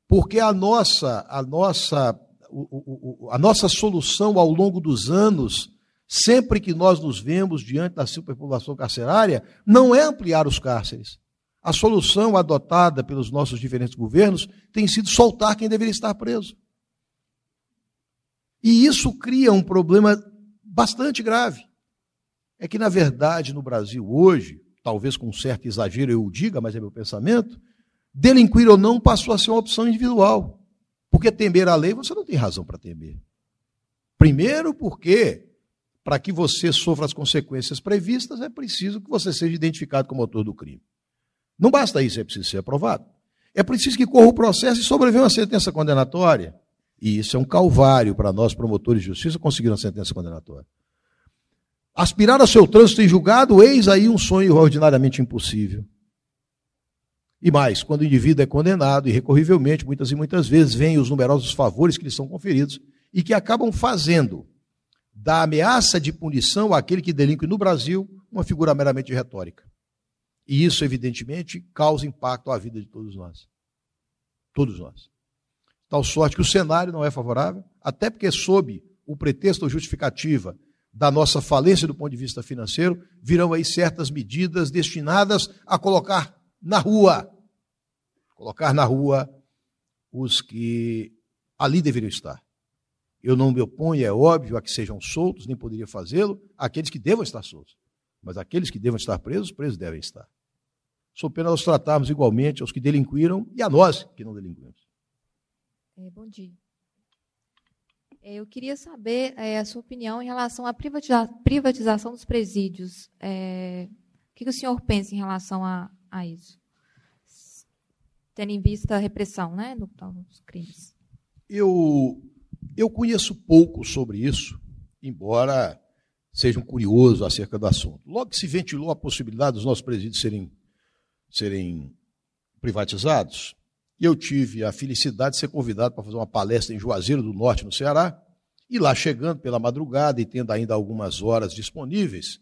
Porque a nossa, a nossa, a nossa solução ao longo dos anos, sempre que nós nos vemos diante da superpopulação carcerária, não é ampliar os cárceres a solução adotada pelos nossos diferentes governos tem sido soltar quem deveria estar preso. E isso cria um problema bastante grave. É que, na verdade, no Brasil hoje, talvez com um certo exagero eu o diga, mas é meu pensamento, delinquir ou não passou a ser uma opção individual. Porque temer a lei, você não tem razão para temer. Primeiro, porque para que você sofra as consequências previstas, é preciso que você seja identificado como autor do crime. Não basta isso, é preciso ser aprovado. É preciso que corra o processo e sobreviva uma sentença condenatória. E isso é um calvário para nós, promotores de justiça, conseguir uma sentença condenatória. Aspirar a seu trânsito em julgado, eis aí um sonho ordinariamente impossível. E mais, quando o indivíduo é condenado, irrecorrivelmente, muitas e muitas vezes, vêm os numerosos favores que lhe são conferidos e que acabam fazendo da ameaça de punição àquele que delinque no Brasil uma figura meramente retórica. E isso, evidentemente, causa impacto à vida de todos nós. Todos nós. Tal sorte que o cenário não é favorável, até porque, sob o pretexto ou justificativa da nossa falência do ponto de vista financeiro, virão aí certas medidas destinadas a colocar na rua, colocar na rua os que ali deveriam estar. Eu não me oponho, é óbvio, a que sejam soltos, nem poderia fazê-lo, aqueles que devam estar soltos. Mas aqueles que devam estar presos, presos devem estar. Sou pena nós tratarmos igualmente aos que delinquiram e a nós que não delinquimos. É, bom dia. É, eu queria saber é, a sua opinião em relação à privatiza privatização dos presídios. É, o que, que, o senhor pensa em relação a, a isso? Tendo em vista a repressão né, dos crimes. Eu, eu conheço pouco sobre isso, embora seja um curioso acerca do assunto. Logo que se ventilou a possibilidade dos nossos presídios serem, serem privatizados, e eu tive a felicidade de ser convidado para fazer uma palestra em Juazeiro do Norte, no Ceará. E lá chegando pela madrugada e tendo ainda algumas horas disponíveis,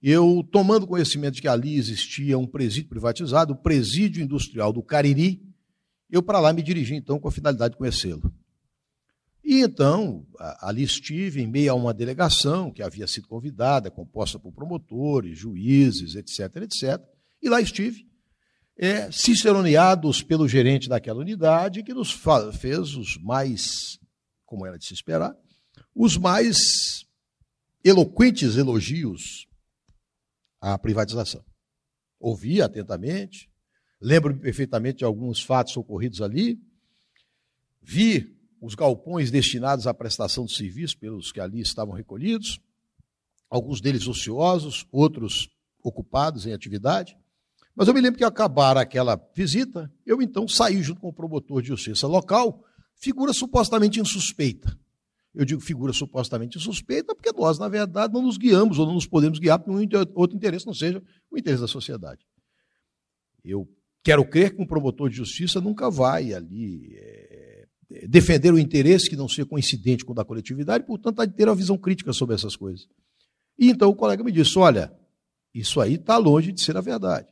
eu, tomando conhecimento de que ali existia um presídio privatizado, o Presídio Industrial do Cariri, eu para lá me dirigi então com a finalidade de conhecê-lo. E então, ali estive em meio a uma delegação que havia sido convidada, composta por promotores, juízes, etc, etc. E lá estive é, ciceroneados pelo gerente daquela unidade, que nos fez os mais, como era de se esperar, os mais eloquentes elogios à privatização. Ouvi atentamente, lembro-me perfeitamente de alguns fatos ocorridos ali, vi os galpões destinados à prestação de serviço pelos que ali estavam recolhidos, alguns deles ociosos, outros ocupados em atividade. Mas eu me lembro que acabar aquela visita, eu então saí junto com o promotor de justiça local, figura supostamente insuspeita. Eu digo figura supostamente insuspeita porque nós, na verdade, não nos guiamos ou não nos podemos guiar por nenhum outro interesse, não seja o interesse da sociedade. Eu quero crer que um promotor de justiça nunca vai ali é, defender o interesse que não seja coincidente com o da coletividade, portanto, há de ter uma visão crítica sobre essas coisas. E então o colega me disse: olha, isso aí está longe de ser a verdade.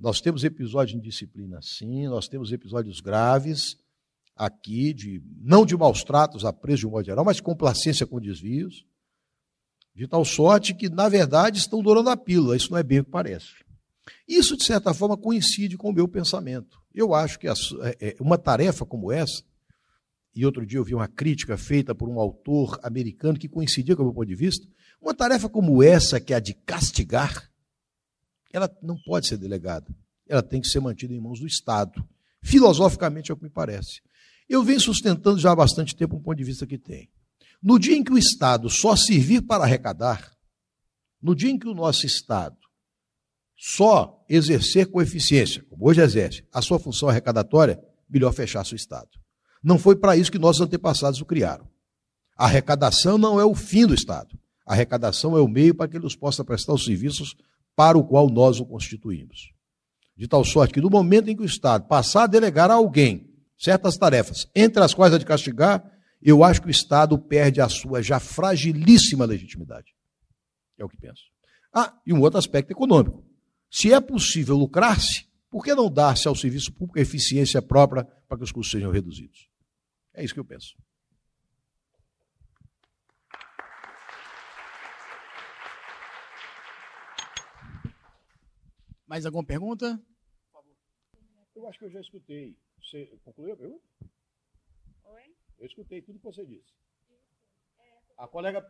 Nós temos episódios de indisciplina, sim, nós temos episódios graves aqui, de não de maus tratos a preso de um modo geral, mas complacência com desvios, de tal sorte que, na verdade, estão dourando a pílula. Isso não é bem o que parece. Isso, de certa forma, coincide com o meu pensamento. Eu acho que é, é, uma tarefa como essa, e outro dia eu vi uma crítica feita por um autor americano que coincidia com o meu ponto de vista, uma tarefa como essa, que é a de castigar, ela não pode ser delegada. Ela tem que ser mantida em mãos do Estado. Filosoficamente é o que me parece. Eu venho sustentando já há bastante tempo um ponto de vista que tem. No dia em que o Estado só servir para arrecadar, no dia em que o nosso Estado só exercer com eficiência, como hoje exerce, a sua função arrecadatória, melhor fechar seu Estado. Não foi para isso que nossos antepassados o criaram. A arrecadação não é o fim do Estado. A arrecadação é o meio para que ele nos possa prestar os serviços para o qual nós o constituímos. De tal sorte que, no momento em que o Estado passar a delegar a alguém certas tarefas, entre as quais a de castigar, eu acho que o Estado perde a sua já fragilíssima legitimidade. É o que penso. Ah, e um outro aspecto econômico. Se é possível lucrar-se, por que não dar-se ao serviço público a eficiência própria para que os custos sejam reduzidos? É isso que eu penso. Mais alguma pergunta? Eu acho que eu já escutei. Você concluiu a pergunta? Oi? Eu escutei tudo que você disse. A colega,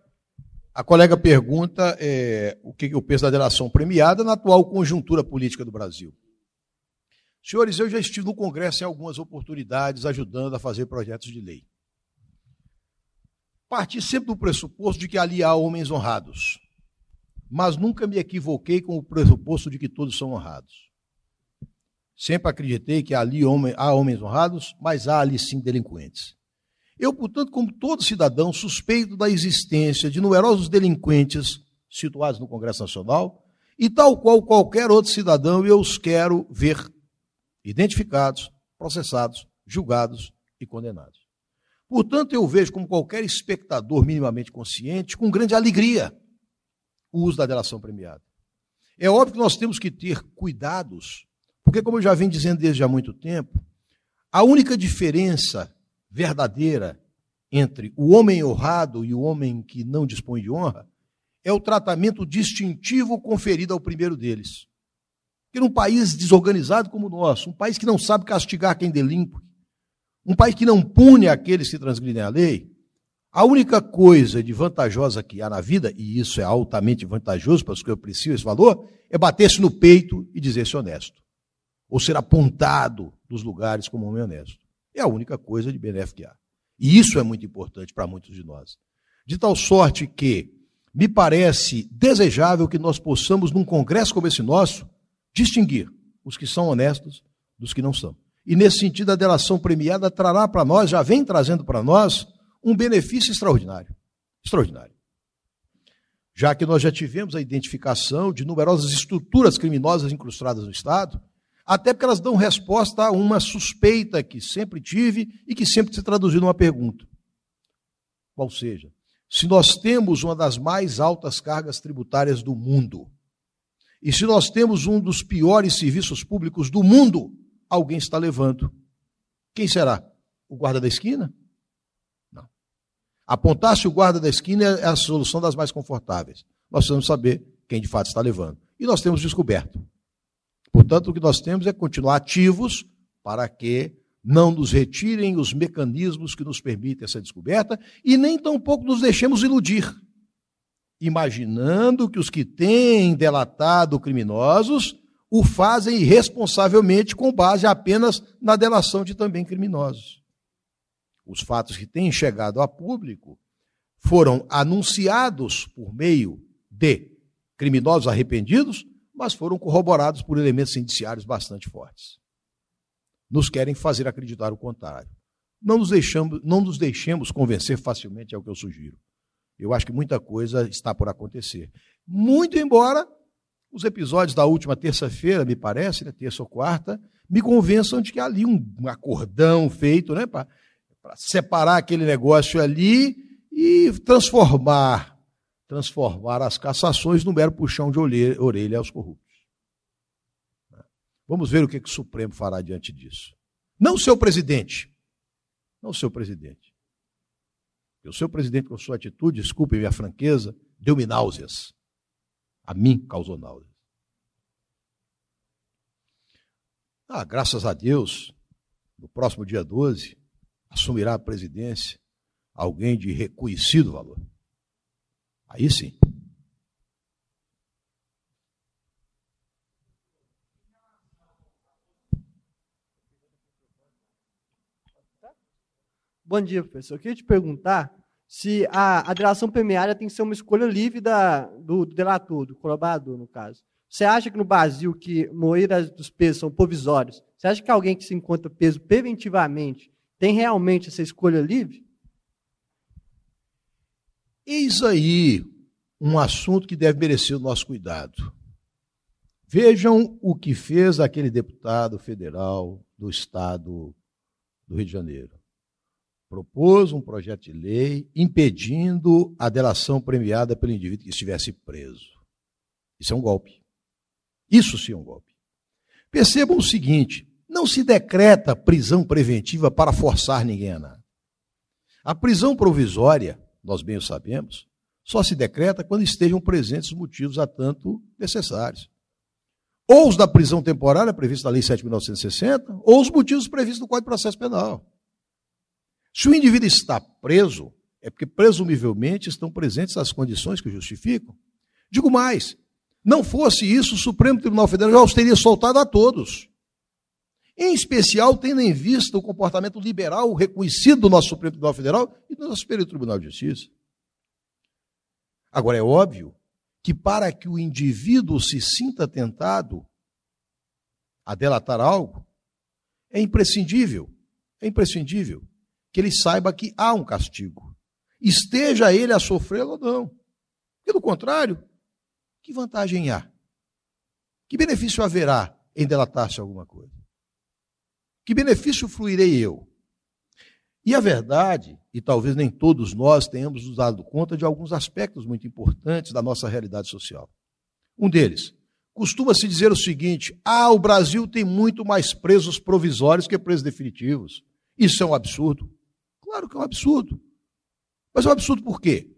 a colega pergunta é, o que eu penso da delação premiada na atual conjuntura política do Brasil. Senhores, eu já estive no Congresso em algumas oportunidades ajudando a fazer projetos de lei. Parti sempre do pressuposto de que ali há homens honrados mas nunca me equivoquei com o pressuposto de que todos são honrados. Sempre acreditei que ali há homens honrados, mas há ali sim delinquentes. Eu, portanto, como todo cidadão, suspeito da existência de numerosos delinquentes situados no Congresso Nacional, e tal qual qualquer outro cidadão, eu os quero ver identificados, processados, julgados e condenados. Portanto, eu vejo como qualquer espectador minimamente consciente, com grande alegria, o uso da delação premiada. É óbvio que nós temos que ter cuidados, porque, como eu já venho dizendo desde há muito tempo, a única diferença verdadeira entre o homem honrado e o homem que não dispõe de honra é o tratamento distintivo conferido ao primeiro deles. Porque num país desorganizado como o nosso, um país que não sabe castigar quem delinque, um país que não pune aqueles que transgridem a lei, a única coisa de vantajosa que há na vida, e isso é altamente vantajoso para os que apreciam esse valor, é bater-se no peito e dizer-se honesto. Ou ser apontado nos lugares como homem honesto. É a única coisa de benéfico que há. E isso é muito importante para muitos de nós. De tal sorte que me parece desejável que nós possamos, num congresso como esse nosso, distinguir os que são honestos dos que não são. E nesse sentido, a delação premiada trará para nós, já vem trazendo para nós, um benefício extraordinário. Extraordinário. Já que nós já tivemos a identificação de numerosas estruturas criminosas incrustadas no Estado, até porque elas dão resposta a uma suspeita que sempre tive e que sempre se traduziu numa pergunta. Qual seja, se nós temos uma das mais altas cargas tributárias do mundo, e se nós temos um dos piores serviços públicos do mundo, alguém está levando. Quem será? O guarda da esquina? Apontar-se o guarda da esquina é a solução das mais confortáveis. Nós precisamos saber quem de fato está levando. E nós temos descoberto. Portanto, o que nós temos é continuar ativos para que não nos retirem os mecanismos que nos permitem essa descoberta e nem tampouco nos deixemos iludir, imaginando que os que têm delatado criminosos o fazem irresponsavelmente com base apenas na delação de também criminosos. Os fatos que têm chegado a público foram anunciados por meio de criminosos arrependidos, mas foram corroborados por elementos indiciários bastante fortes nos querem fazer acreditar o contrário. Não nos, deixamos, não nos deixemos convencer facilmente, é o que eu sugiro. Eu acho que muita coisa está por acontecer. Muito embora os episódios da última terça-feira, me parece, né, terça ou quarta, me convençam de que ali um acordão feito né, para separar aquele negócio ali e transformar transformar as cassações num mero puxão de orelha aos corruptos. Vamos ver o que, o Supremo fará diante disso. Não seu presidente. Não seu presidente. o seu presidente, com sua atitude, desculpe minha franqueza, deu-me náuseas. A mim causou náuseas. Ah, graças a Deus, no próximo dia 12, assumirá a presidência alguém de reconhecido valor. Aí sim. Bom dia, professor. Eu queria te perguntar se a, a delação premiada tem que ser uma escolha livre da, do, do delator, do colaborador, no caso. Você acha que no Brasil, que maioria dos pesos são provisórios, você acha que alguém que se encontra preso preventivamente tem realmente essa escolha livre? Eis aí um assunto que deve merecer o nosso cuidado. Vejam o que fez aquele deputado federal do estado do Rio de Janeiro propôs um projeto de lei impedindo a delação premiada pelo indivíduo que estivesse preso. Isso é um golpe. Isso sim é um golpe. Percebam o seguinte: não se decreta prisão preventiva para forçar ninguém a nada. A prisão provisória, nós bem o sabemos, só se decreta quando estejam presentes os motivos a tanto necessários. Ou os da prisão temporária prevista na Lei 7.960, ou os motivos previstos no Código de Processo Penal. Se o indivíduo está preso, é porque presumivelmente estão presentes as condições que justificam. Digo mais, não fosse isso, o Supremo Tribunal Federal já os teria soltado a todos. Em especial, tendo em vista o comportamento liberal reconhecido do nosso Supremo Tribunal Federal e do nosso Superior Tribunal de Justiça. Agora, é óbvio que para que o indivíduo se sinta tentado a delatar algo, é imprescindível, é imprescindível que ele saiba que há um castigo. Esteja ele a sofrê-lo ou não. Do contrário, que vantagem há? Que benefício haverá em delatar-se alguma coisa? Que benefício fluirei eu? E a verdade, e talvez nem todos nós tenhamos nos dado conta de alguns aspectos muito importantes da nossa realidade social. Um deles, costuma-se dizer o seguinte: ah, o Brasil tem muito mais presos provisórios que presos definitivos. Isso é um absurdo. Claro que é um absurdo. Mas é um absurdo por quê?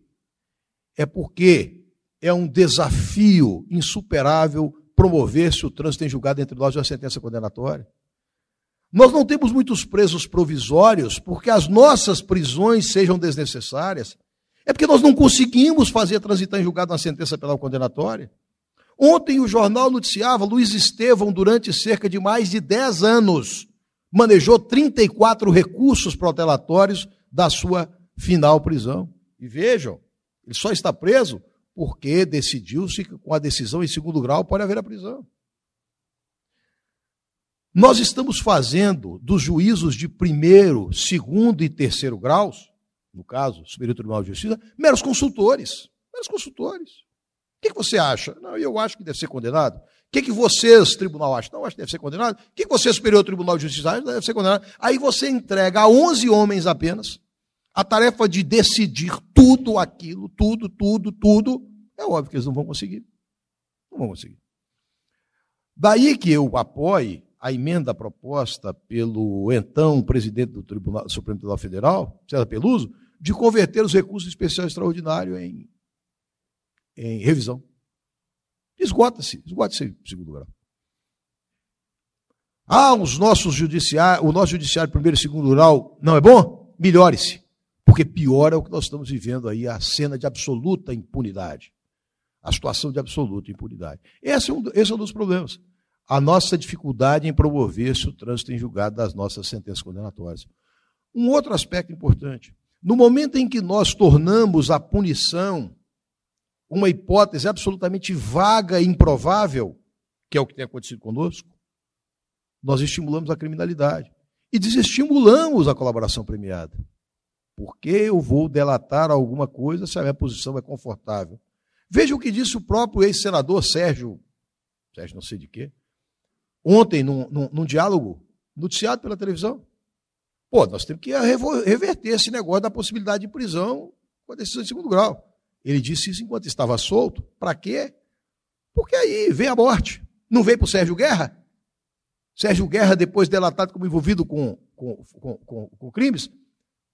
É porque é um desafio insuperável promover-se o trânsito em julgado entre nós uma sentença condenatória. Nós não temos muitos presos provisórios porque as nossas prisões sejam desnecessárias. É porque nós não conseguimos fazer transitar em julgado uma sentença penal condenatória. Ontem o jornal noticiava Luiz Estevão, durante cerca de mais de 10 anos, manejou 34 recursos protelatórios da sua final prisão. E vejam, ele só está preso porque decidiu-se que com a decisão em segundo grau pode haver a prisão. Nós estamos fazendo dos juízos de primeiro, segundo e terceiro graus, no caso, Superior Tribunal de Justiça, meros consultores. Meros consultores. O que, você acha? Não, eu acho que deve ser condenado. O que, que vocês, tribunal, acham? Não, acho que deve ser condenado. O que, que você, Superior Tribunal de Justiça, acha? Deve ser condenado. Aí você entrega a 11 homens apenas a tarefa de decidir tudo aquilo, tudo, tudo, tudo. É óbvio que eles não vão conseguir. Não vão conseguir. Daí que eu apoie a emenda proposta pelo então presidente do Tribunal, Supremo Tribunal Federal, César Peluso, de converter os recursos especiais extraordinários em, em revisão. Esgota-se, esgota-se em segundo grau. Ah, os nossos judiciários, o nosso judiciário primeiro e segundo grau não é bom? Melhore-se. Porque pior é o que nós estamos vivendo aí, a cena de absoluta impunidade. A situação de absoluta impunidade. Esse é um, esse é um dos problemas a nossa dificuldade em promover-se o trânsito em julgado das nossas sentenças condenatórias. Um outro aspecto importante: no momento em que nós tornamos a punição uma hipótese absolutamente vaga e improvável, que é o que tem acontecido conosco, nós estimulamos a criminalidade e desestimulamos a colaboração premiada. Porque eu vou delatar alguma coisa se a minha posição é confortável? Veja o que disse o próprio ex-senador Sérgio, Sérgio não sei de quê, ontem num, num, num diálogo noticiado pela televisão. Pô, nós temos que reverter esse negócio da possibilidade de prisão com a decisão de segundo grau. Ele disse isso enquanto estava solto. Para quê? Porque aí vem a morte. Não veio para o Sérgio Guerra? Sérgio Guerra, depois delatado como envolvido com, com, com, com, crimes,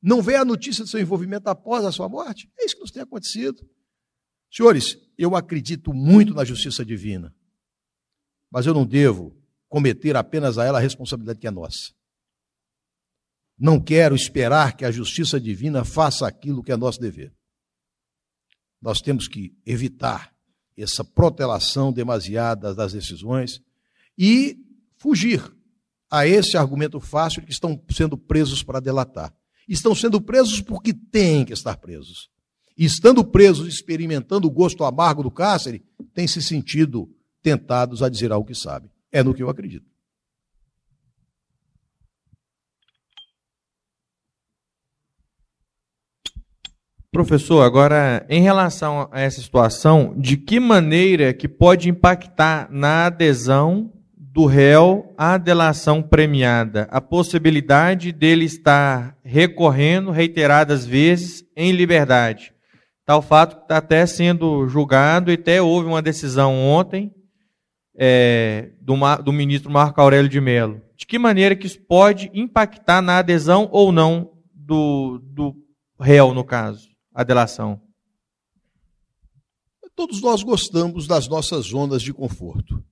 não veio a notícia do seu envolvimento após a sua morte? É isso que nos tem acontecido. Senhores, eu acredito muito na justiça divina, mas eu não devo cometer apenas a ela a responsabilidade que é nossa. Não quero esperar que a justiça divina faça aquilo que é nosso dever. Nós temos que evitar essa protelação demasiada das decisões e fugir a esse argumento fácil de que estão sendo presos para delatar. Estão sendo presos porque têm que estar presos. E estando presos, experimentando o gosto amargo do cárcere, têm se sentido tentados a dizer algo que sabem. É no que eu acredito. Professor, agora em relação a essa situação, de que maneira que pode impactar na adesão do réu à delação premiada a possibilidade dele estar recorrendo reiteradas vezes em liberdade? Tal fato que está até sendo julgado e até houve uma decisão ontem é, do, do ministro Marco Aurélio de Mello. De que maneira que isso pode impactar na adesão ou não do, do réu, no caso, a delação? Todos nós gostamos das nossas zonas de conforto.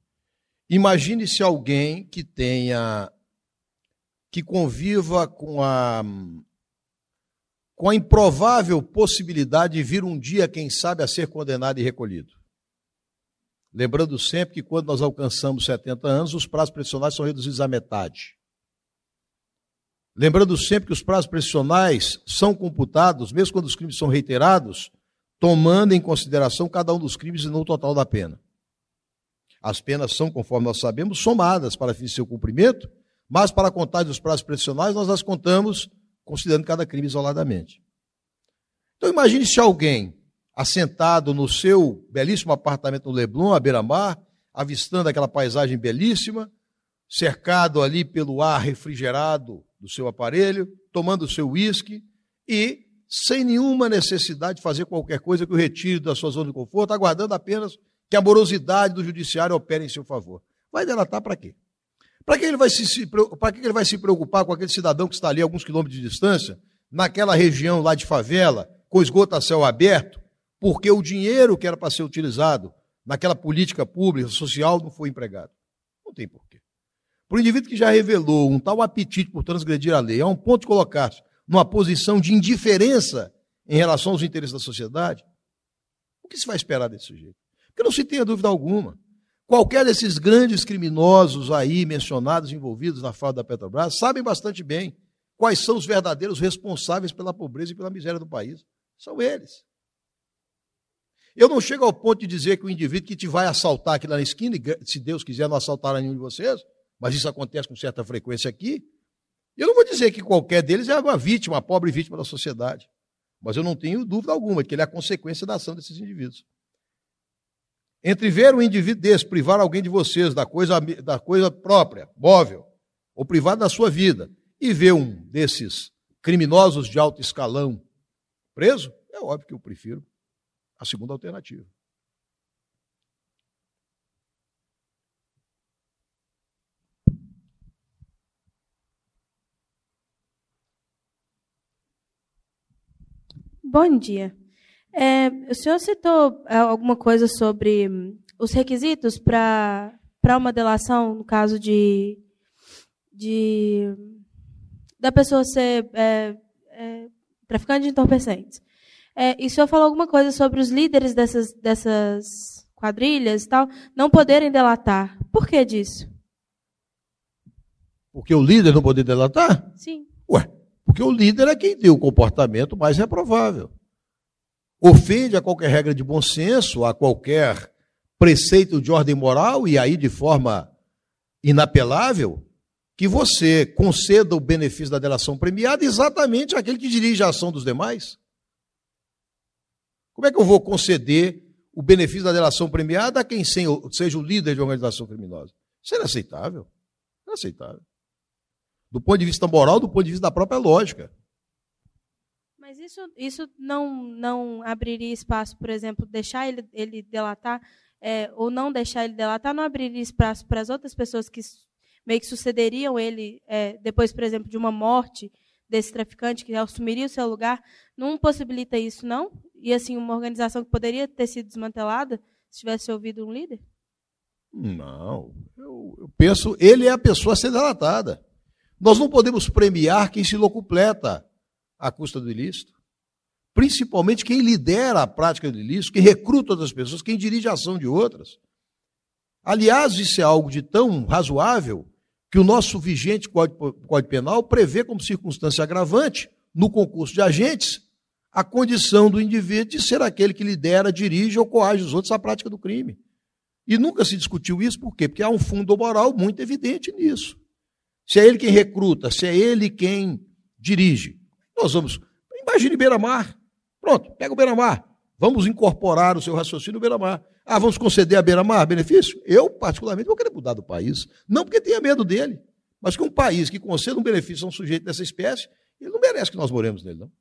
Imagine se alguém que tenha que conviva com a com a improvável possibilidade de vir um dia, quem sabe, a ser condenado e recolhido. Lembrando sempre que quando nós alcançamos 70 anos, os prazos pressionais são reduzidos à metade. Lembrando sempre que os prazos pressionais são computados, mesmo quando os crimes são reiterados, tomando em consideração cada um dos crimes e não o total da pena. As penas são, conforme nós sabemos, somadas para fins de seu cumprimento, mas para a contagem dos prazos pressionais nós as contamos considerando cada crime isoladamente. Então imagine se alguém assentado no seu belíssimo apartamento no Leblon, à beira-mar, avistando aquela paisagem belíssima, cercado ali pelo ar refrigerado do seu aparelho, tomando o seu uísque e sem nenhuma necessidade de fazer qualquer coisa que o retire da sua zona de conforto, aguardando apenas que a morosidade do judiciário opere em seu favor. Vai delatar para quê? Para que, ele vai se, para que ele vai se preocupar com aquele cidadão que está ali a alguns quilômetros de distância, naquela região lá de favela, com esgoto a céu aberto, porque o dinheiro que era para ser utilizado naquela política pública, social, não foi empregado. Não tem porquê. Para o indivíduo que já revelou um tal apetite por transgredir a lei, a um ponto de colocar-se numa posição de indiferença em relação aos interesses da sociedade, o que se vai esperar desse sujeito? Porque não se tenha dúvida alguma. Qualquer desses grandes criminosos aí mencionados, envolvidos na fala da Petrobras, sabem bastante bem quais são os verdadeiros responsáveis pela pobreza e pela miséria do país. São eles. Eu não chego ao ponto de dizer que o indivíduo que te vai assaltar aqui na esquina, se Deus quiser não assaltar nenhum de vocês, mas isso acontece com certa frequência aqui, eu não vou dizer que qualquer deles é uma vítima, uma pobre vítima da sociedade. Mas eu não tenho dúvida alguma de que ele é a consequência da ação desses indivíduos. Entre ver um indivíduo desse, privar alguém de vocês da coisa, da coisa própria, móvel, ou privar da sua vida, e ver um desses criminosos de alto escalão preso, é óbvio que eu prefiro a segunda alternativa. Bom dia. É, o senhor citou é, alguma coisa sobre hum, os requisitos para uma delação, no caso de, de da pessoa ser é, é, traficante de entorpecentes. É, e o senhor falou alguma coisa sobre os líderes dessas, dessas quadrilhas e tal não poderem delatar. Por que disso? Porque o líder não poder delatar? Sim. Ué, porque o líder é quem tem o comportamento mais reprovável ofende a qualquer regra de bom senso, a qualquer preceito de ordem moral, e aí de forma inapelável, que você conceda o benefício da delação premiada exatamente àquele que dirige a ação dos demais. Como é que eu vou conceder o benefício da delação premiada a quem seja o líder de uma organização criminosa? Isso é inaceitável. Inaceitável. Do ponto de vista moral, do ponto de vista da própria lógica. Mas isso, isso não, não abriria espaço, por exemplo, deixar ele, ele delatar, é, ou não deixar ele delatar, não abriria espaço para as outras pessoas que meio que sucederiam ele é, depois, por exemplo, de uma morte desse traficante que assumiria o seu lugar, não possibilita isso, não? E assim, uma organização que poderia ter sido desmantelada se tivesse ouvido um líder? Não, eu, eu penso, ele é a pessoa a ser delatada. Nós não podemos premiar quem se locupleta à custa do ilícito. Principalmente quem lidera a prática do ilícito, quem recruta outras pessoas, quem dirige a ação de outras. Aliás, isso é algo de tão razoável que o nosso vigente Código, Código Penal prevê como circunstância agravante, no concurso de agentes, a condição do indivíduo de ser aquele que lidera, dirige ou coage os outros à prática do crime. E nunca se discutiu isso, por quê? Porque há um fundo moral muito evidente nisso. Se é ele quem recruta, se é ele quem dirige, nós vamos. Imagine Beira-Mar. Pronto, pega o Beira-Mar. Vamos incorporar o seu raciocínio Beira-Mar. Ah, vamos conceder a Beira-Mar benefício? Eu, particularmente, vou querer mudar do país. Não porque tenha medo dele, mas que um país que conceda um benefício a um sujeito dessa espécie, ele não merece que nós moremos nele, não.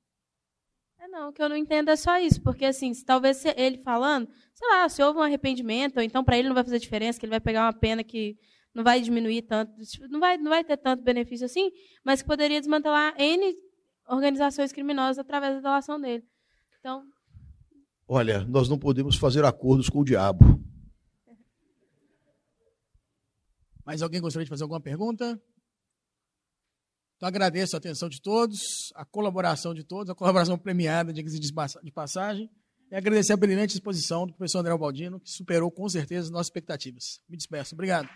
É, não, o que eu não entendo é só isso, porque assim, se talvez ele falando, sei lá, se houve um arrependimento, ou então para ele não vai fazer diferença, que ele vai pegar uma pena que não vai diminuir tanto, não vai, não vai ter tanto benefício assim, mas que poderia desmantelar N organizações criminosas através da delação dele. Então. Olha, nós não podemos fazer acordos com o diabo. Mais alguém gostaria de fazer alguma pergunta? Então agradeço a atenção de todos, a colaboração de todos, a colaboração premiada, de passagem, e agradecer a brilhante exposição do professor André Baldino, que superou com certeza as nossas expectativas. Me despeço. Obrigado.